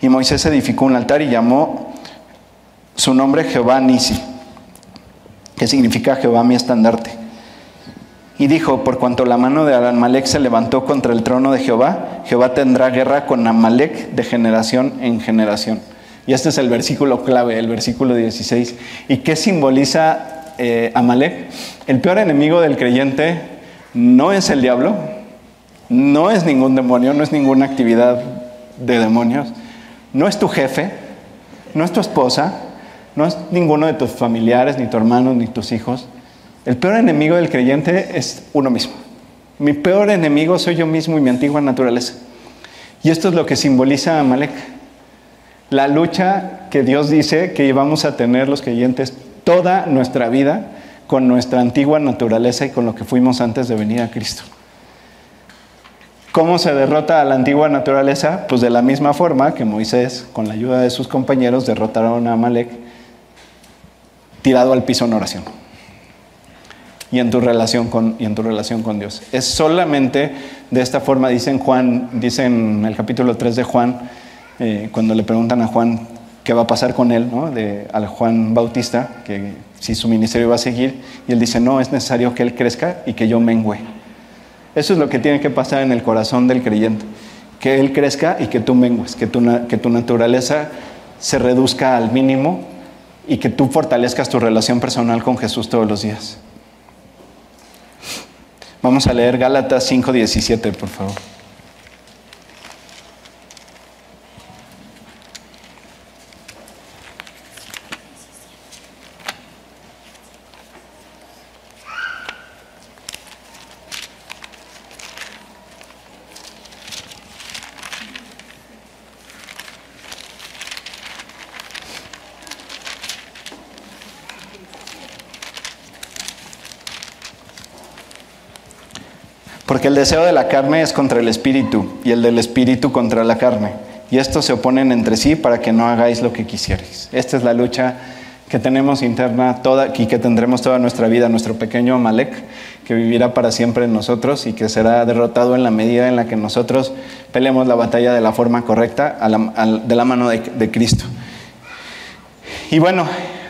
Y Moisés edificó un altar y llamó su nombre Jehová Nisi, que significa Jehová mi estandarte. Y dijo, por cuanto la mano de Amalek se levantó contra el trono de Jehová, Jehová tendrá guerra con Amalek de generación en generación. Y este es el versículo clave, el versículo 16. ¿Y qué simboliza eh, Amalek? El peor enemigo del creyente no es el diablo, no es ningún demonio, no es ninguna actividad de demonios, no es tu jefe, no es tu esposa, no es ninguno de tus familiares, ni tu hermano, ni tus hijos. El peor enemigo del creyente es uno mismo. Mi peor enemigo soy yo mismo y mi antigua naturaleza. Y esto es lo que simboliza Amalek. La lucha que Dios dice que íbamos a tener los creyentes toda nuestra vida con nuestra antigua naturaleza y con lo que fuimos antes de venir a Cristo. ¿Cómo se derrota a la antigua naturaleza? Pues de la misma forma que Moisés, con la ayuda de sus compañeros, derrotaron a Amalek tirado al piso en oración y en tu relación con, y en tu relación con Dios. Es solamente de esta forma, dice en Juan, dice en el capítulo 3 de Juan, eh, cuando le preguntan a Juan qué va a pasar con él, ¿no? de, al Juan Bautista, que si su ministerio va a seguir, y él dice, no, es necesario que él crezca y que yo mengüe. Eso es lo que tiene que pasar en el corazón del creyente, que él crezca y que tú mengues, que tu, que tu naturaleza se reduzca al mínimo y que tú fortalezcas tu relación personal con Jesús todos los días. Vamos a leer Gálatas 5:17, por favor. Porque el deseo de la carne es contra el espíritu y el del espíritu contra la carne. Y estos se oponen entre sí para que no hagáis lo que quisierais. Esta es la lucha que tenemos interna toda y que tendremos toda nuestra vida, nuestro pequeño Amalek, que vivirá para siempre en nosotros y que será derrotado en la medida en la que nosotros peleemos la batalla de la forma correcta de la mano de, Cristo. Y bueno,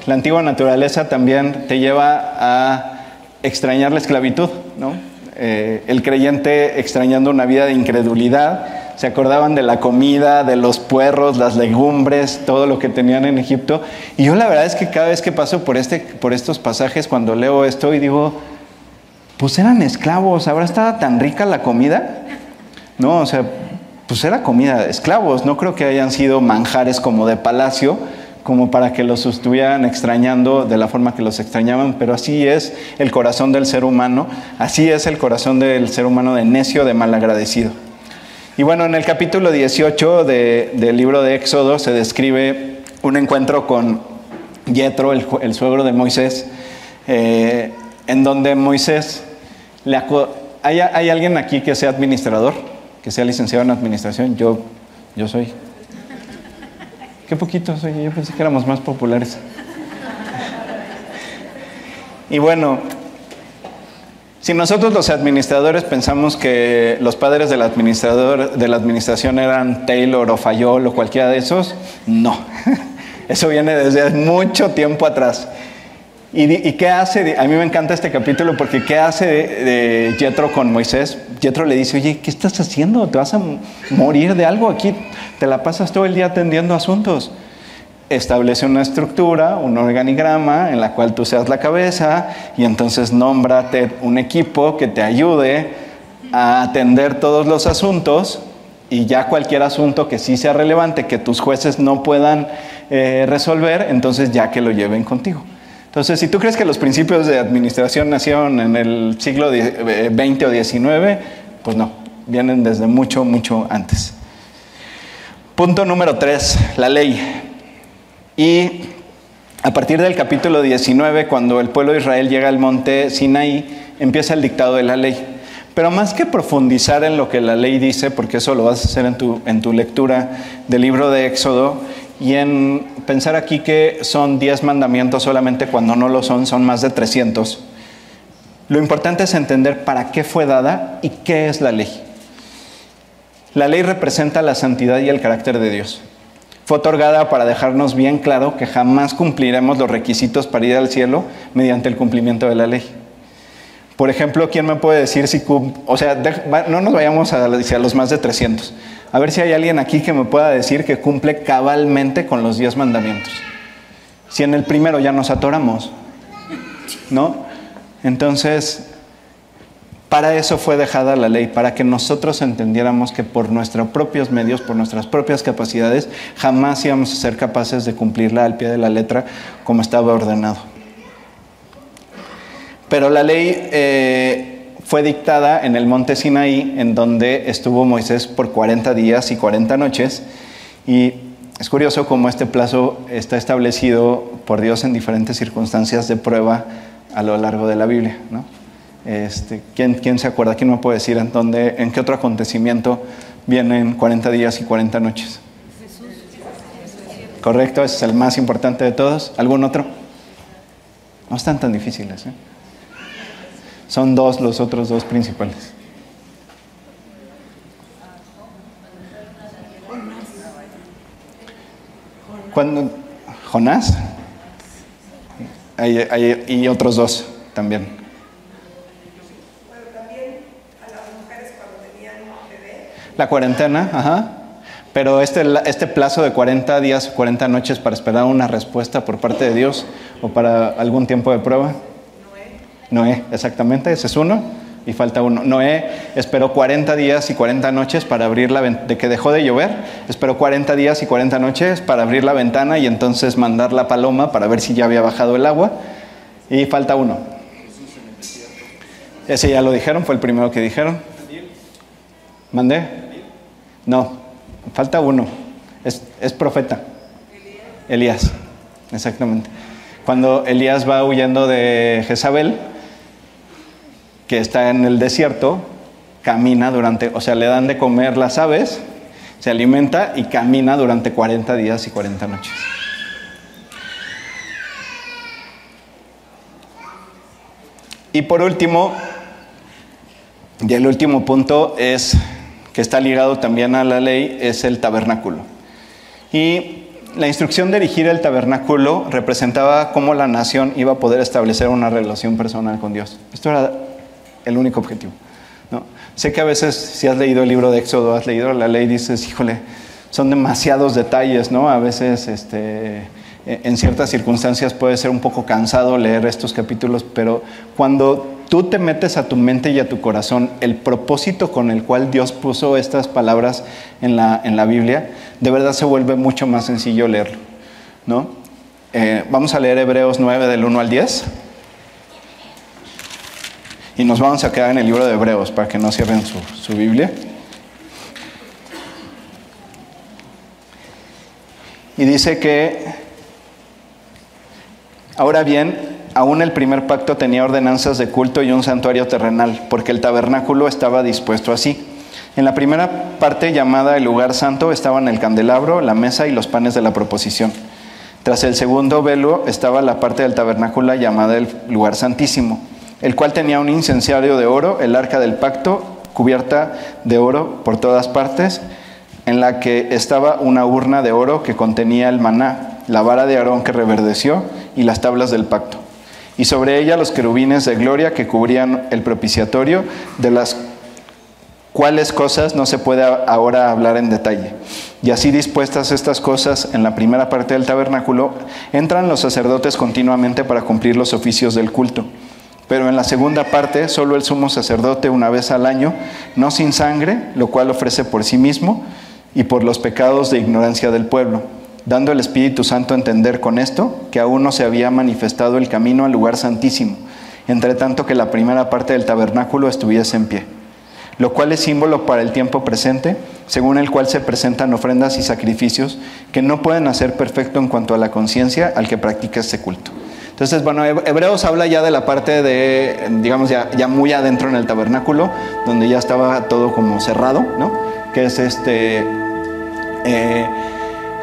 la antigua naturaleza también te lleva a extrañar la esclavitud, ¿no? Eh, el creyente extrañando una vida de incredulidad, se acordaban de la comida, de los puerros, las legumbres, todo lo que tenían en Egipto. Y yo la verdad es que cada vez que paso por, este, por estos pasajes, cuando leo esto y digo, pues eran esclavos, ¿habrá estado tan rica la comida? No, o sea, pues era comida de esclavos, no creo que hayan sido manjares como de palacio, como para que los estuvieran extrañando de la forma que los extrañaban, pero así es el corazón del ser humano, así es el corazón del ser humano de necio, de malagradecido. Y bueno, en el capítulo 18 del libro de Éxodo se describe un encuentro con Yetro, el, suegro de Moisés, eh, en donde Moisés le ¿Hay, ¿Hay, alguien aquí que sea administrador? Que sea licenciado en administración. Yo, yo soy. Qué poquito soy. Yo pensé que éramos más populares. Y bueno, si nosotros los administradores pensamos que los padres administrador de la administración eran Taylor o Fayol o cualquiera de esos, no. [laughs] Eso viene desde mucho tiempo atrás. ¿Y, qué hace? A mí me encanta este capítulo porque ¿qué hace de, Jetro con Moisés? Jetro le dice, oye, ¿qué estás haciendo? ¿Te vas a morir de algo aquí? Te la pasas todo el día atendiendo asuntos establece una estructura, un organigrama en la cual tú seas la cabeza y entonces nómbrate un equipo que te ayude a atender todos los asuntos y ya cualquier asunto que sí sea relevante, que tus jueces no puedan eh, resolver, entonces ya que lo lleven contigo. Entonces, si tú crees que los principios de administración nacieron en el siglo XX eh, o XIX, pues no, vienen desde mucho, mucho antes. Punto número tres, la ley. Y a partir del capítulo 19, cuando el pueblo de Israel llega al monte Sinaí, empieza el dictado de la ley. Pero más que profundizar en lo que la ley dice, porque eso lo vas a hacer en tu, en tu lectura del libro de Éxodo, y en pensar aquí que son 10 mandamientos solamente cuando no lo son, son más de 300, lo importante es entender para qué fue dada y qué es la ley. La ley representa la santidad y el carácter de Dios. Fue otorgada para dejarnos bien claro que jamás cumpliremos los requisitos para ir al cielo mediante el cumplimiento de la ley. Por ejemplo, ¿quién me puede decir si o sea, no nos vayamos a, a los más de 300. A ver si hay alguien aquí que me pueda decir que cumple cabalmente con los 10 mandamientos. Si en el primero ya nos atoramos, ¿no? Entonces, para eso fue dejada la ley, para que nosotros entendiéramos que por nuestros propios medios, por nuestras propias capacidades, jamás íbamos a ser capaces de cumplirla al pie de la letra como estaba ordenado. Pero la ley eh, fue dictada en el monte Sinaí, en donde estuvo Moisés por 40 días y 40 noches. Y es curioso cómo este plazo está establecido por Dios en diferentes circunstancias de prueba a lo largo de la Biblia. Este, ¿quién, se acuerda? ¿Quién me puede decir en, dónde, en qué otro acontecimiento vienen 40 días y 40 noches? Correcto, ese es el más importante de todos. ¿Algún otro? No están tan difíciles. ¿eh? Son dos los otros dos principales. Cuando, Jonás. y otros dos también. La cuarentena, ajá. Pero este, este plazo de 40 días, 40 noches para esperar una respuesta por parte de Dios o para algún tiempo de prueba. Noé. Exactamente, ese es uno. Y falta uno. Noé esperó 40 días y 40 noches para abrir la ventana, de que dejó de llover, esperó 40 días y 40 noches para abrir la ventana y entonces mandar la paloma para ver si ya había bajado el agua. Y falta uno. Ese ya lo dijeron, fue el primero que dijeron. ¿Mandé? No, falta uno. Es, profeta. Elías. exactamente. Cuando Elías va huyendo de Jezabel, que está en el desierto, camina durante, o sea, le dan de comer las aves, se alimenta y camina durante 40 días y 40 noches. Y por último, y el último punto es que está ligado también a la ley, es el tabernáculo. Y la instrucción de erigir el tabernáculo representaba cómo la nación iba a poder establecer una relación personal con Dios. Esto era el único objetivo. ¿no? Sé que a veces, si has leído el libro de Éxodo, has leído la ley, dices, híjole, son demasiados detalles, ¿no? A veces, este, en ciertas circunstancias puede ser un poco cansado leer estos capítulos, pero cuando tú te metes a tu mente y a tu corazón el propósito con el cual Dios puso estas palabras en la, en la Biblia, de verdad se vuelve mucho más sencillo leerlo. ¿no? Eh, vamos a leer Hebreos 9 del 1 al 10. Y nos vamos a quedar en el libro de Hebreos para que no cierren su, su Biblia. Y dice que, ahora bien, aún el primer pacto tenía ordenanzas de culto y un santuario terrenal, porque el tabernáculo estaba dispuesto así. En la primera parte llamada el lugar santo estaban el candelabro, la mesa y los panes de la proposición. Tras el segundo velo estaba la parte del tabernáculo llamada el lugar santísimo, el cual tenía un incenciario de oro, el arca del pacto, cubierta de oro por todas partes, en la que estaba una urna de oro que contenía el maná, la vara de Aarón que reverdeció y las tablas del pacto. Y sobre ella los querubines de gloria que cubrían el propiciatorio, de las cuáles cosas no se puede ahora hablar en detalle. Y así dispuestas estas cosas en la primera parte del tabernáculo, entran los sacerdotes continuamente para cumplir los oficios del culto. Pero en la segunda parte, solo el sumo sacerdote una vez al año, no sin sangre, lo cual ofrece por sí mismo y por los pecados de ignorancia del pueblo, dando el Espíritu Santo a entender con esto que aún no se había manifestado el camino al lugar santísimo, entre tanto que la primera parte del tabernáculo estuviese en pie lo cual es símbolo para el tiempo presente, según el cual se presentan ofrendas y sacrificios que no pueden hacer perfecto en cuanto a la conciencia al que practica este culto. Entonces, bueno, Hebreos habla ya de la parte de, digamos, ya, ya muy adentro en el tabernáculo, donde ya estaba todo como cerrado, ¿no? Que es este... Eh,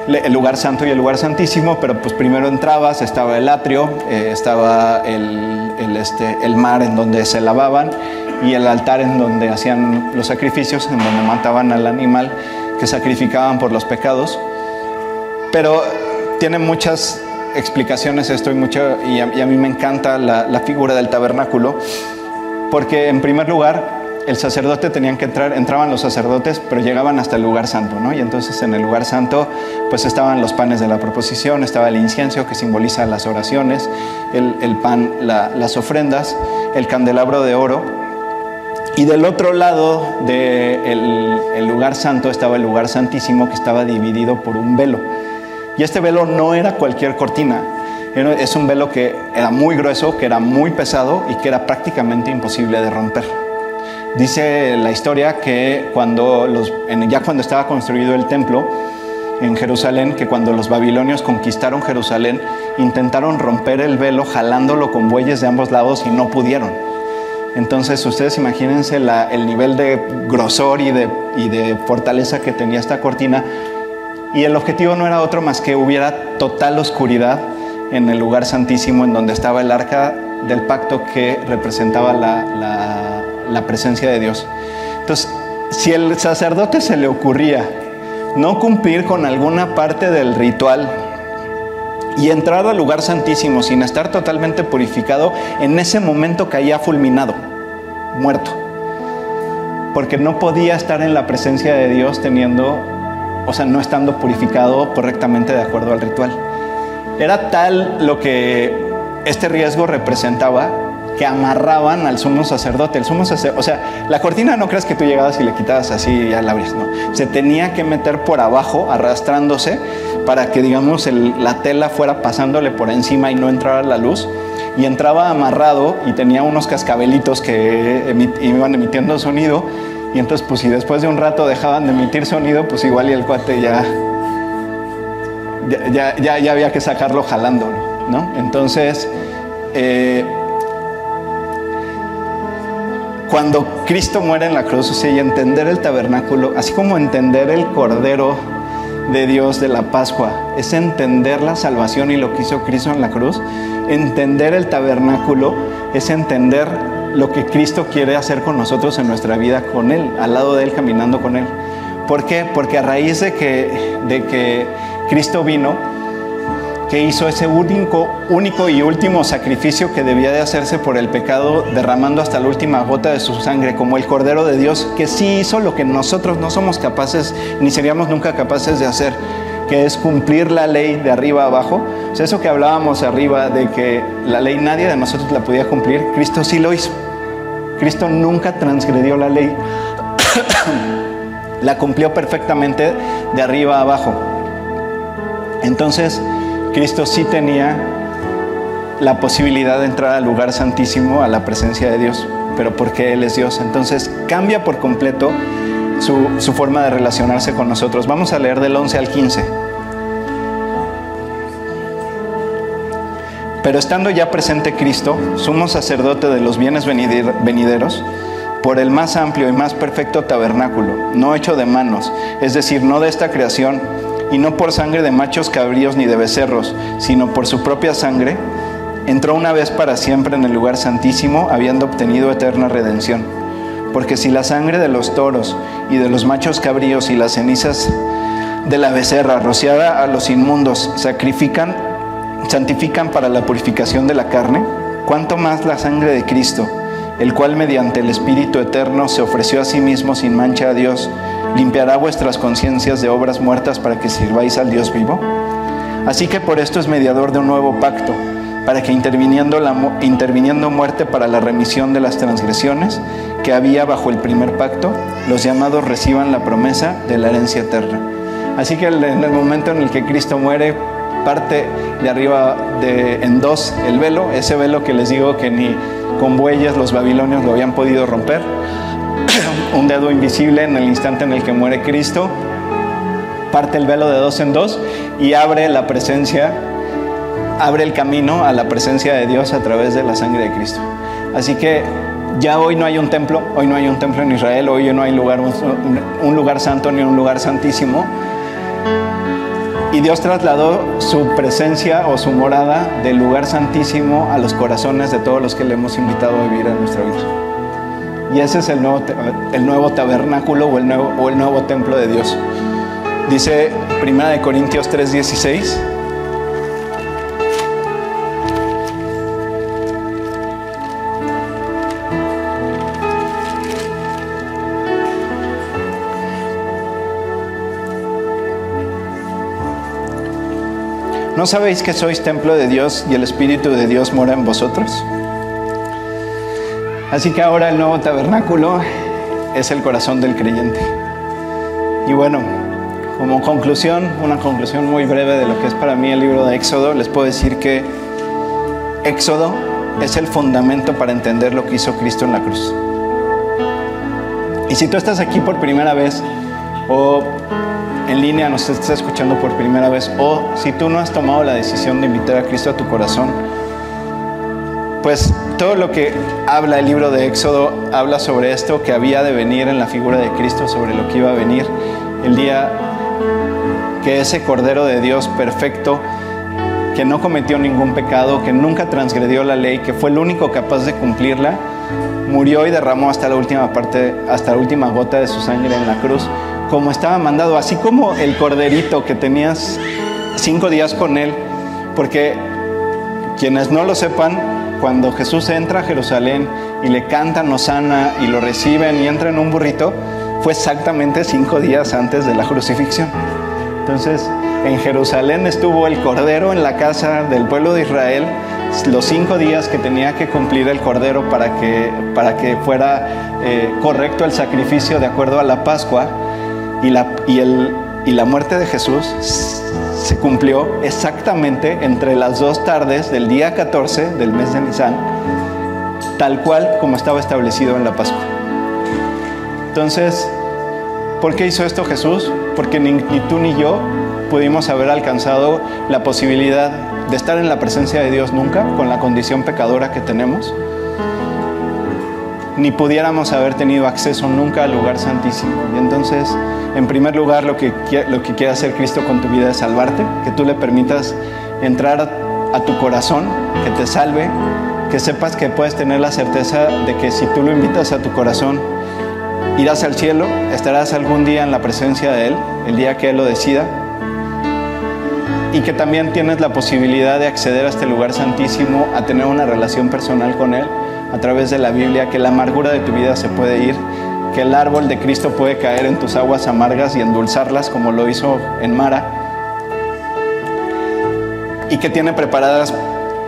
el lugar santo y el lugar santísimo, pero pues primero entrabas, estaba el atrio, eh, estaba el, el, este, el mar en donde se lavaban y el altar en donde hacían los sacrificios, en donde mataban al animal que sacrificaban por los pecados. Pero tiene muchas explicaciones esto y, mucho, y, a, mí me encanta la, figura del tabernáculo, porque en primer lugar el sacerdote tenían que entrar, entraban los sacerdotes, pero llegaban hasta el lugar santo, ¿no? Y entonces en el lugar santo, pues estaban los panes de la proposición, estaba el incienso que simboliza las oraciones, el, pan, la, las ofrendas, el candelabro de oro, y del otro lado del el lugar santo estaba el lugar santísimo que estaba dividido por un velo. Y este velo no era cualquier cortina, es un velo que era muy grueso, que era muy pesado y que era prácticamente imposible de romper. Dice la historia que cuando ya cuando estaba construido el templo en Jerusalén, que cuando los babilonios conquistaron Jerusalén, intentaron romper el velo jalándolo con bueyes de ambos lados y no pudieron. Entonces ustedes imagínense el nivel de grosor y de fortaleza que tenía esta cortina. Y el objetivo no era otro más que hubiera total oscuridad en el lugar santísimo en donde estaba el arca del pacto que representaba la, la, presencia de Dios. Entonces, si el sacerdote se le ocurría no cumplir con alguna parte del ritual y entrar al lugar santísimo sin estar totalmente purificado, en ese momento caía fulminado, muerto. Porque no podía estar en la presencia de Dios teniendo, o sea, no estando purificado correctamente de acuerdo al ritual. Era tal lo que este riesgo representaba que amarraban al sumo sacerdote. El sumo sacerdote, o sea, la cortina no crees que tú llegabas y le quitabas así y ya la abrías, no. Se tenía que meter por abajo, arrastrándose, para que, digamos, la tela fuera pasándole por encima y no entrara la luz. Y entraba amarrado y tenía unos cascabelitos que iban emitiendo sonido. Y entonces, pues si después de un rato dejaban de emitir sonido, pues igual y el cuate ya, ya, ya, ya había que sacarlo jalándolo, ¿no? Entonces, eh, cuando Cristo muere en la cruz, o sea, y entender el tabernáculo, así como entender el Cordero de Dios de la Pascua, es entender la salvación y lo que hizo Cristo en la cruz. Entender el tabernáculo es entender lo que Cristo quiere hacer con nosotros en nuestra vida, con Él, al lado de Él, caminando con Él. ¿Por qué? Porque a raíz de que, de que Cristo vino, que hizo ese único, único y último sacrificio que debía de hacerse por el pecado, derramando hasta la última gota de su sangre, como el Cordero de Dios, que sí hizo lo que nosotros no somos capaces, ni seríamos nunca capaces de hacer, que es cumplir la ley de arriba abajo. O sea, eso que hablábamos arriba de que la ley nadie de nosotros la podía cumplir, Cristo sí lo hizo. Cristo nunca transgredió la ley. [coughs] la cumplió perfectamente de arriba a abajo. Entonces, Cristo sí tenía la posibilidad de entrar al lugar santísimo, a la presencia de Dios, pero porque Él es Dios. Entonces cambia por completo su, su, forma de relacionarse con nosotros. Vamos a leer del 11 al 15. Pero estando ya presente Cristo, sumo sacerdote de los bienes venideros, por el más amplio y más perfecto tabernáculo, no hecho de manos, es decir, no de esta creación, y no por sangre de machos cabríos ni de becerros, sino por su propia sangre, entró una vez para siempre en el lugar santísimo, habiendo obtenido eterna redención. Porque si la sangre de los toros y de los machos cabríos y las cenizas de la becerra rociada a los inmundos sacrifican, santifican para la purificación de la carne, cuánto más la sangre de Cristo, el cual mediante el Espíritu Eterno se ofreció a sí mismo sin mancha a Dios, limpiará vuestras conciencias de obras muertas para que sirváis al Dios vivo. Así que por esto es mediador de un nuevo pacto, para que interviniendo, la, interviniendo muerte para la remisión de las transgresiones que había bajo el primer pacto, los llamados reciban la promesa de la herencia eterna. Así que en el momento en el que Cristo muere, parte de arriba de, en dos el velo, ese velo que les digo que ni con bueyes los babilonios lo habían podido romper, [clears throat] un dedo invisible en el instante en el que muere Cristo, parte el velo de dos en dos y abre la presencia, abre el camino a la presencia de Dios a través de la sangre de Cristo. Así que ya hoy no hay un templo, hoy no hay un templo en Israel, hoy no hay lugar, un lugar santo ni un lugar santísimo. Y Dios trasladó su presencia o su morada del lugar santísimo a los corazones de todos los que le hemos invitado a vivir en nuestra vida. Y ese es el nuevo, el nuevo tabernáculo o el nuevo, o el nuevo templo de Dios. Dice 1 Corintios 3:16. ¿No sabéis que sois templo de Dios y el Espíritu de Dios mora en vosotros? Así que ahora el nuevo tabernáculo es el corazón del creyente. Y bueno, como conclusión, una conclusión muy breve de lo que es para mí el libro de Éxodo, les puedo decir que Éxodo es el fundamento para entender lo que hizo Cristo en la cruz. Y si tú estás aquí por primera vez o en línea nos estás escuchando por primera vez o si tú no has tomado la decisión de invitar a Cristo a tu corazón, pues todo lo que habla el libro de Éxodo habla sobre esto que había de venir en la figura de Cristo, sobre lo que iba a venir el día que ese Cordero de Dios perfecto, que no cometió ningún pecado, que nunca transgredió la ley, que fue el único capaz de cumplirla, murió y derramó hasta la última parte, hasta la última gota de su sangre en la cruz, como estaba mandado, así como el corderito que tenías cinco días con él, porque quienes no lo sepan, cuando Jesús entra a Jerusalén y le cantan Osana y lo reciben y entra en un burrito, fue exactamente cinco días antes de la crucifixión. Entonces, en Jerusalén estuvo el Cordero en la casa del pueblo de Israel los cinco días que tenía que cumplir el Cordero para que, para que fuera eh, correcto el sacrificio de acuerdo a la Pascua y la, y, el, y la muerte de Jesús se cumplió exactamente entre las dos tardes del día 14 del mes de Nisan, tal cual como estaba establecido en la Pascua. Entonces, ¿por qué hizo esto Jesús? Porque ni, ni tú ni yo pudimos haber alcanzado la posibilidad de estar en la presencia de Dios nunca con la condición pecadora que tenemos. ni pudiéramos haber tenido acceso nunca al lugar santísimo. Entonces, en primer lugar, lo que, lo que quiere hacer Cristo con tu vida es salvarte, que tú le permitas entrar a tu corazón, que te salve, que sepas que puedes tener la certeza de que si tú lo invitas a tu corazón, irás al cielo, estarás algún día en la presencia de Él, el día que Él lo decida, y que también tienes la posibilidad de acceder a este lugar santísimo, a tener una relación personal con Él a través de la Biblia, que la amargura de tu vida se puede ir, que el árbol de Cristo puede caer en tus aguas amargas y endulzarlas como lo hizo en Mara, y que tiene preparadas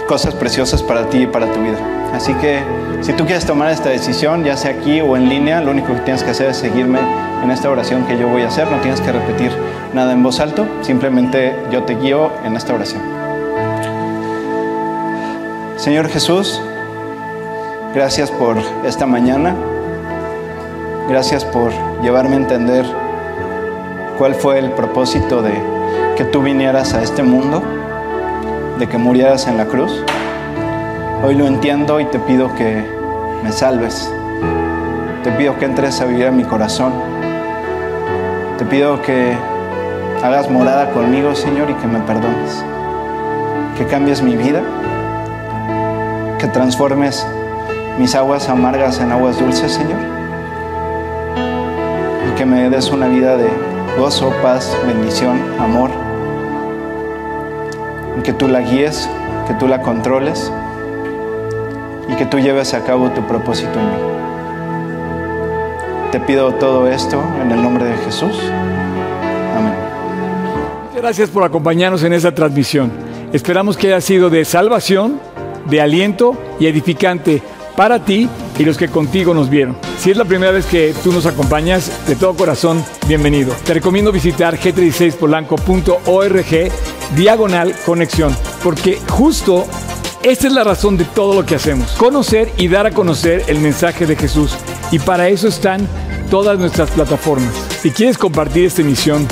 cosas preciosas para ti y para tu vida. Así que si tú quieres tomar esta decisión, ya sea aquí o en línea, lo único que tienes que hacer es seguirme en esta oración que yo voy a hacer. No tienes que repetir nada en voz alto, simplemente yo te guío en esta oración. Señor Jesús, gracias por esta mañana. Gracias por llevarme a entender cuál fue el propósito de que tú vinieras a este mundo, de que murieras en la cruz. Hoy lo entiendo y te pido que me salves. Te pido que entres a vivir en mi corazón. Te pido que hagas morada conmigo, Señor, y que me perdones. Que cambies mi vida. Que transformes mis aguas amargas en aguas dulces, Señor. Que me des una vida de gozo, paz, bendición, amor. Que tú la guíes, que tú la controles y que tú lleves a cabo tu propósito en mí. Te pido todo esto en el nombre de Jesús. Amén. Gracias por acompañarnos en esta transmisión. Esperamos que haya sido de salvación, de aliento y edificante para ti y los que contigo nos vieron. Si es la primera vez que tú nos acompañas, de todo corazón, bienvenido. Te recomiendo visitar g36polanco.org diagonal conexión, porque justo esta es la razón de todo lo que hacemos, conocer y dar a conocer el mensaje de Jesús. Y para eso están todas nuestras plataformas. Si quieres compartir esta emisión,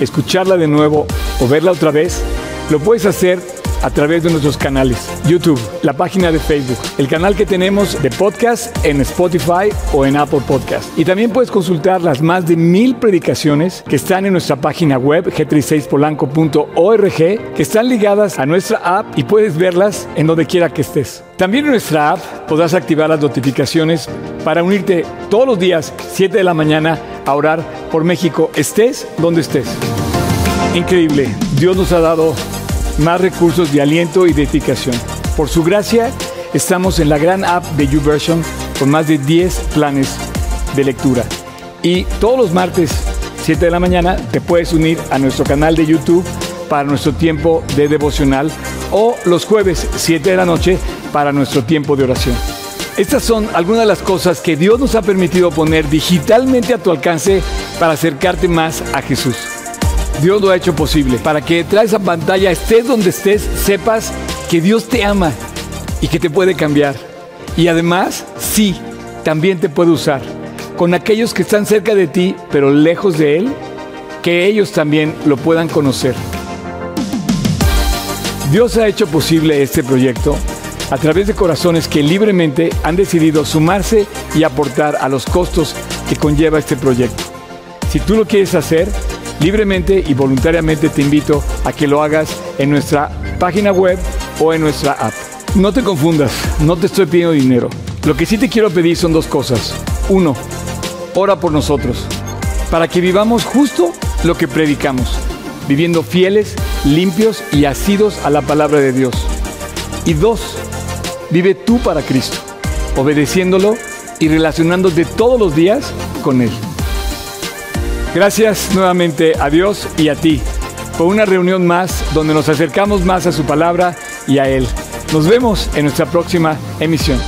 escucharla de nuevo o verla otra vez, lo puedes hacer a través de nuestros canales, YouTube, la página de Facebook, el canal que tenemos de podcast en Spotify o en Apple Podcast. Y también puedes consultar las más de mil predicaciones que están en nuestra página web g36polanco.org, que están ligadas a nuestra app y puedes verlas en donde quiera que estés. También en nuestra app podrás activar las notificaciones para unirte todos los días, 7 de la mañana, a orar por México, estés donde estés. Increíble, Dios nos ha dado más recursos de aliento y de edificación. Por su gracia, estamos en la gran app de YouVersion con más de 10 planes de lectura. Y todos los martes, 7 de la mañana, te puedes unir a nuestro canal de YouTube para nuestro tiempo de devocional o los jueves, 7 de la noche, para nuestro tiempo de oración. Estas son algunas de las cosas que Dios nos ha permitido poner digitalmente a tu alcance para acercarte más a Jesús. Dios lo ha hecho posible para que detrás de esa pantalla, estés donde estés, sepas que Dios te ama y que te puede cambiar. Y además, sí, también te puede usar con aquellos que están cerca de ti, pero lejos de Él, que ellos también lo puedan conocer. Dios ha hecho posible este proyecto a través de corazones que libremente han decidido sumarse y aportar a los costos que conlleva este proyecto. Si tú lo quieres hacer, libremente y voluntariamente te invito a que lo hagas en nuestra página web o en nuestra app. No te confundas, no te estoy pidiendo dinero. Lo que sí te quiero pedir son dos cosas. Uno, ora por nosotros, para que vivamos justo lo que predicamos, viviendo fieles, limpios y asidos a la palabra de Dios. Y dos, vive tú para Cristo, obedeciéndolo y relacionándote todos los días con Él. Gracias nuevamente a Dios y a ti por una reunión más donde nos acercamos más a su palabra y a Él. Nos vemos en nuestra próxima emisión.